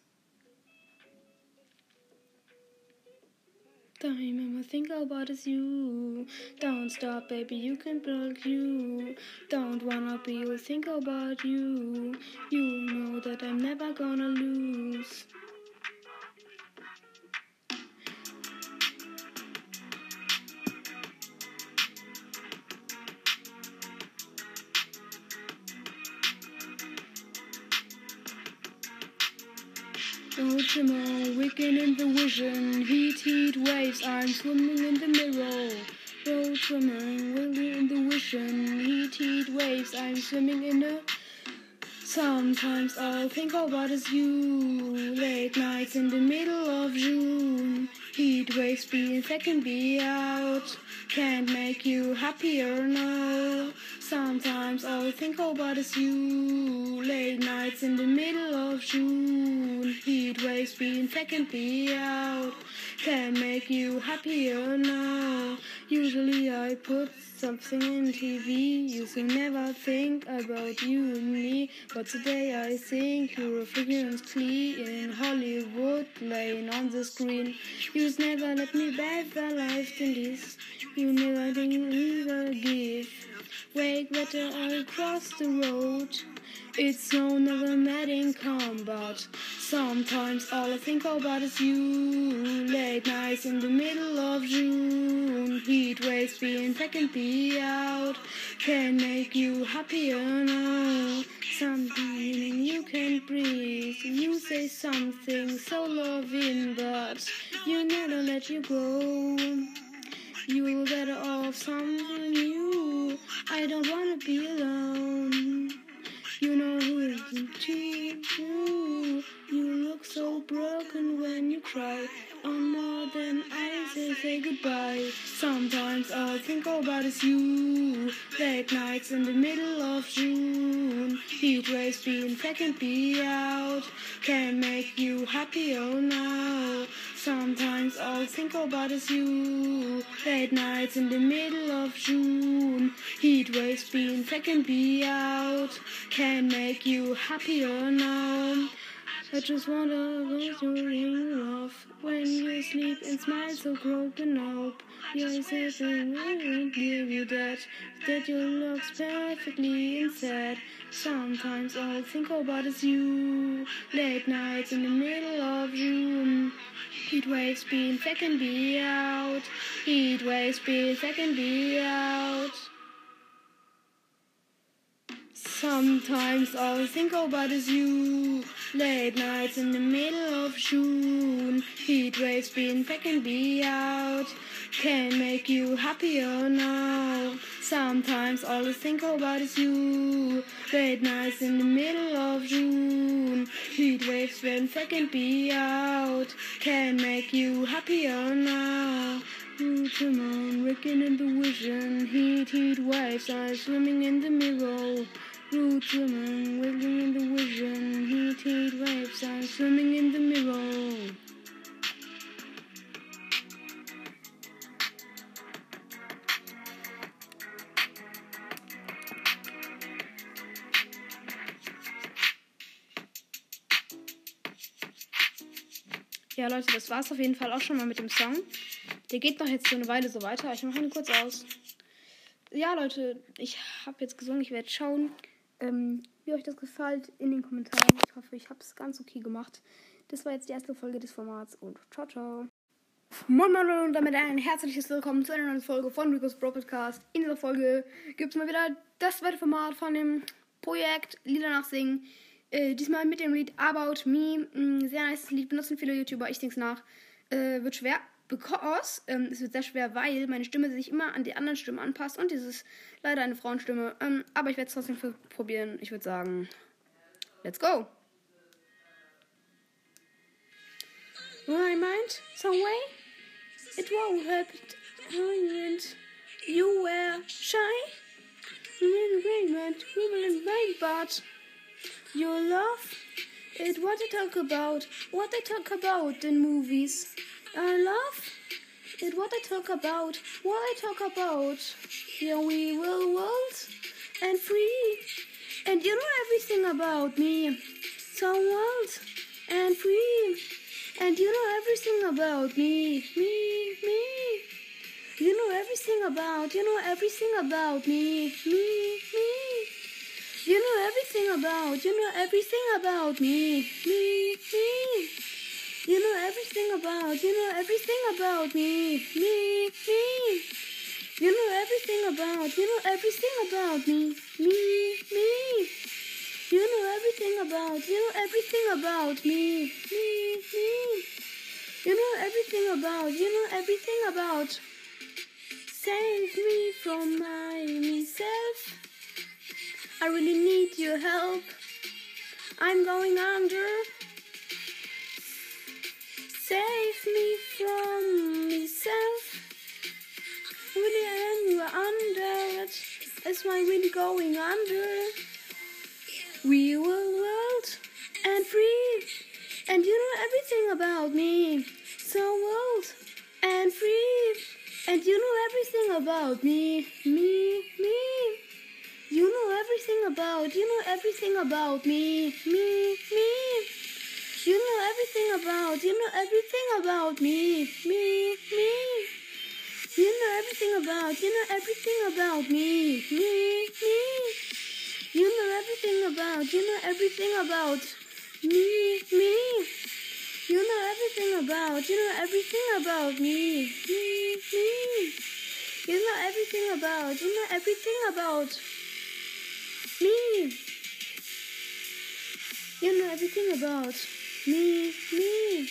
Time I'ma think about is you. Don't stop, baby, you can block you. Don't wanna be you, think about you. You know that I'm never gonna lose. Tomorrow, wicked in the vision. Heat, heat waves, I'm swimming in the mirror. Road swimming, wicked in the vision. Heat, heat waves, I'm swimming in the. Sometimes all I think about is you. Late nights in the middle of June. Heat waves being second be out. Can't make you happier now. Sometimes all I think oh, about is you. Late nights in the middle of June. Heat waves being second be out. Can make you happier now. Usually I put something in TV. You to never think about you and me. But today I think you're a clean in Hollywood playing on the screen. You've never let me better life than this. You never give. Across the road. It's no never met in combat. Sometimes all I think about is you. Late nights in the middle of June. Heat waves being second be out. Can make you happier now. Something you can breathe. You say something so loving, but you never let you go. You're better off something new. I don't wanna be alone. You know who isn't cheap you. You look so broken when you cry. On more than I say, say goodbye. Sometimes all I think about is you. Late nights in the middle of June. Heat waves being second be out. Can make you happy, oh now. Sometimes all I think about is you. Late nights in the middle of June. Heat waves being second be out. Can make you happier now. I just wanna go through you off when you sleep and smile so broken up. Your sister won't give you that, that you looks perfectly inside. Sometimes all I think about is you. Late nights in the middle of June. Heat waves being second be out. Heat waves being second be out. Sometimes all I think about is you. Late nights in the middle of June. Heat waves being second be out. Can make you happier now. Sometimes all I think about is you. Late nights in the middle of June. Heat waves when second be out. Can make you happier now. Ooh, come on, wrecking in the vision. Heat, heat waves are swimming in the mirror. Root women wiggling in the vision. Heat, heat waves are swimming in the mirror. Ja, Leute, das war's auf jeden Fall auch schon mal mit dem Song. Der geht noch jetzt so eine Weile so weiter. Ich mache ihn kurz aus. Ja, Leute, ich habe jetzt gesungen. Ich werde schauen, ähm, wie euch das gefällt in den Kommentaren. Ich hoffe, ich habe es ganz okay gemacht. Das war jetzt die erste Folge des Formats und ciao, ciao. Moin Moin und damit ein herzliches Willkommen zu einer neuen Folge von Rico's Bro Podcast. In dieser Folge gibt es mal wieder das zweite Format von dem Projekt Lieder nachsingen. Äh, diesmal mit dem Lied About Me. Ein sehr nice Lied, benutzen viele YouTuber, ich denke es nach. Äh, wird schwer, because, ähm, es wird sehr schwer, weil meine Stimme sich immer an die anderen Stimmen anpasst und dieses leider eine Frauenstimme. Ähm, aber ich werde es trotzdem probieren. Ich würde sagen, let's go! my mind some way. It won't happen. You were shy. Really great, man. We will invade, but your love. It what they talk about. What they talk about in movies. I love. It what they talk about. What they talk about. Yeah, we will world and free. And you know everything about me. So world and free. And you know everything about me. Me, me. You know everything about, you know everything about me. Me, me. You know everything about, you know everything about me. Me, me. You know everything about, you know everything about me. Me, me. You know everything about, you know everything about me. Me, me. You know everything about, you know everything about me. Me, me. You know everything about, you know everything about. Save me from my myself. I really need your help. I'm going under. Save me from myself. Really, I'm under it. That's why we're going under. We will world and free. And you know everything about me. So world and free. And you know everything about me. Me, me. You know everything about, you know everything about me. Me, me. You know everything about, you know everything about me. Me, me. You know everything about, you know everything about me. Me, me. You know everything about, you know everything about me, me. You know everything about, you know everything about me, me, me. You know everything about, you know everything about me. You know everything about me, me.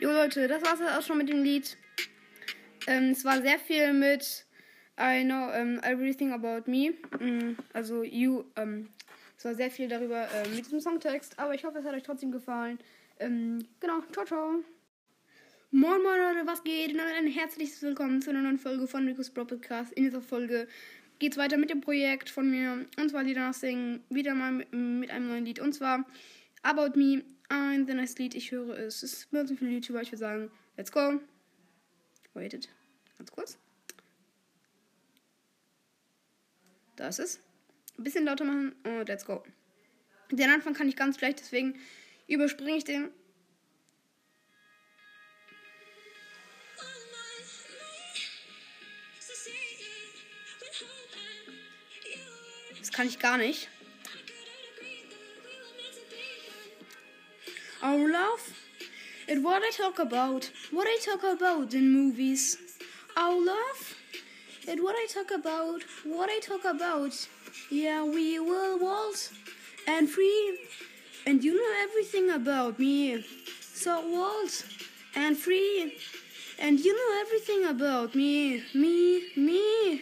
Jo Leute, das war's auch schon mit dem Lied. Ähm, es war sehr viel mit I know um, everything about me. Mm, also you. Ähm, es war sehr viel darüber ähm, mit diesem Songtext, aber ich hoffe, es hat euch trotzdem gefallen. Ähm, genau, ciao, ciao. Moin Moin Leute, was geht? Und ein herzliches Willkommen zu einer neuen Folge von Rico's Bro Podcast. In dieser Folge geht's weiter mit dem Projekt von mir. Und zwar Lieder nachsingen. Wieder mal mit, mit einem neuen Lied. Und zwar About Me. Ein sehr nice Lied. Ich höre es. Es ist mir so viele YouTuber. Ich würde sagen, let's go. Waited. Ganz kurz. Da ist es. Ein bisschen lauter machen und let's go. Den Anfang kann ich ganz schlecht, deswegen überspringe ich den. Das kann ich gar nicht. Our love, it what I talk about, what I talk about in movies. Our love, it what I talk about, what I talk about. Yeah, we will waltz and free, and you know everything about me. So walls and free, and you know everything about me, me, me.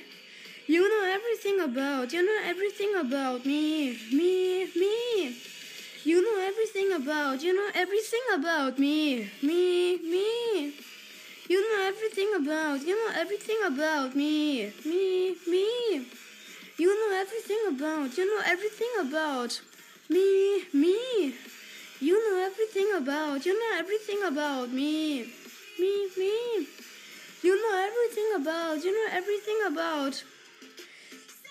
You know everything about, you know everything about me, me, me. You know everything about, you know everything about me, me, me. You know everything about, you know everything about me, me, me. You know everything about, you know everything about me, me. You know everything about, you know everything about me, me, me. You know everything about, you know everything about.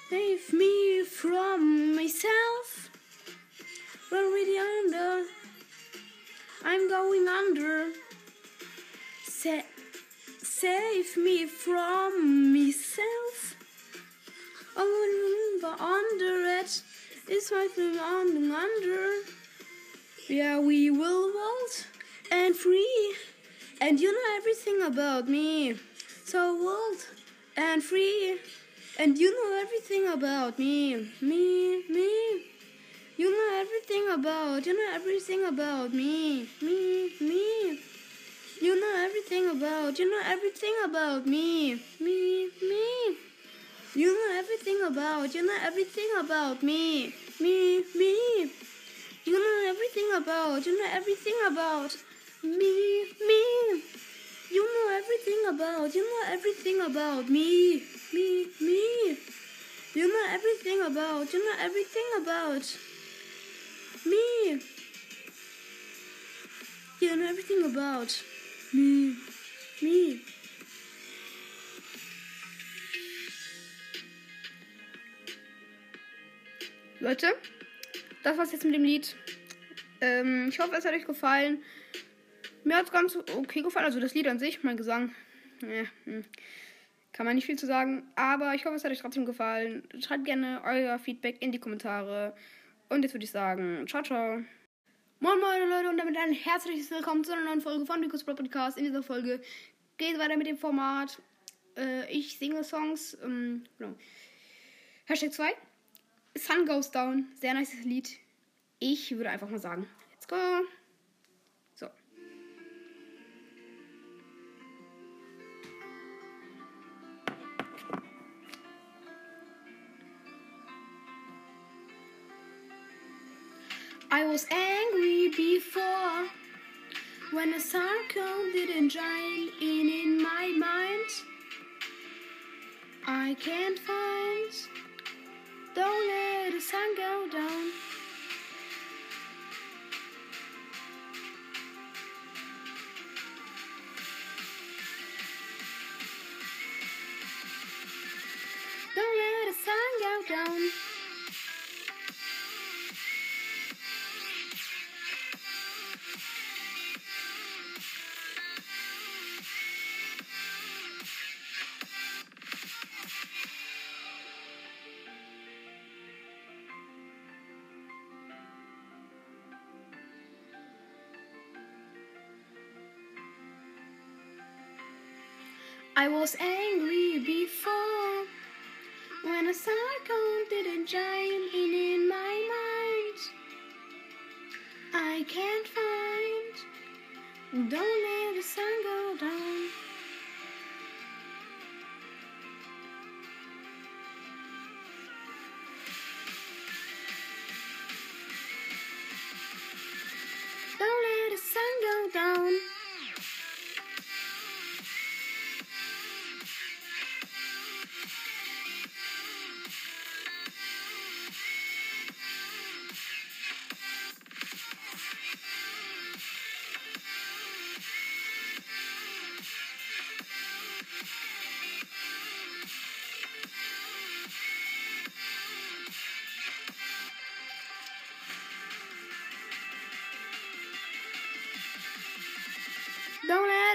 Save me from myself. We're really under. I'm going under. Sa- save me from myself. But under it is my thing on under. Yeah, we will waltz and free, and you know everything about me. So waltz and free, and you know everything about me, me, me. You know everything about, you know everything about me, me, me. You know everything about, you know everything about me, me, me. You know everything about, you know everything about me, me, me. You know everything about, you know everything about me, me. You know everything about, you know everything about me, me, me. You know everything about, you know everything about me. You know everything about me, me. Leute, das war's jetzt mit dem Lied. Ähm, ich hoffe, es hat euch gefallen. Mir hat's ganz okay gefallen. Also das Lied an sich, mein Gesang. Ja, hm. kann man nicht viel zu sagen. Aber ich hoffe, es hat euch trotzdem gefallen. Schreibt gerne euer Feedback in die Kommentare. Und jetzt würde ich sagen, ciao, ciao. Moin moin Leute und damit ein herzliches Willkommen zu einer neuen Folge von Rico's Pro Podcast. In dieser Folge geht es weiter mit dem Format. Äh, ich singe Songs. Ähm, genau. Hashtag 2. Sun Goes Down. Sehr nice Lied. Ich würde einfach mal sagen, let's go. So. I was angry before when a circle didn't join in in my mind. I can't find. Don't let the sun go down. I was angry before when a cycle didn't join in in my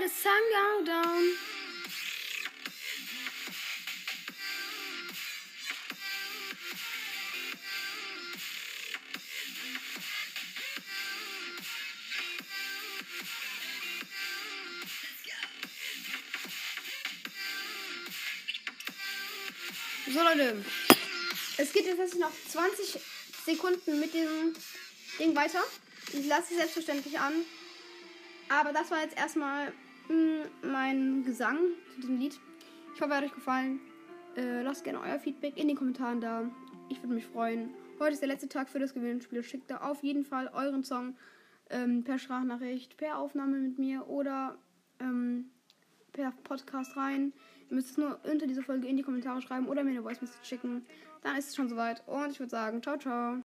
the sun go down. So Leute, es geht jetzt noch 20 Sekunden mit dem Ding weiter. Ich lasse es selbstverständlich an. Aber das war jetzt erstmal mh, mein Gesang zu diesem Lied. Ich hoffe, er hat euch gefallen. Äh, lasst gerne euer Feedback in den Kommentaren da. Ich würde mich freuen. Heute ist der letzte Tag für das Gewinnspiel. Schickt da auf jeden Fall euren Song ähm, per Sprachnachricht, per Aufnahme mit mir oder ähm, per Podcast rein. Ihr müsst es nur unter dieser Folge in die Kommentare schreiben oder mir eine Voice Message schicken. Dann ist es schon soweit. Und ich würde sagen, ciao, ciao.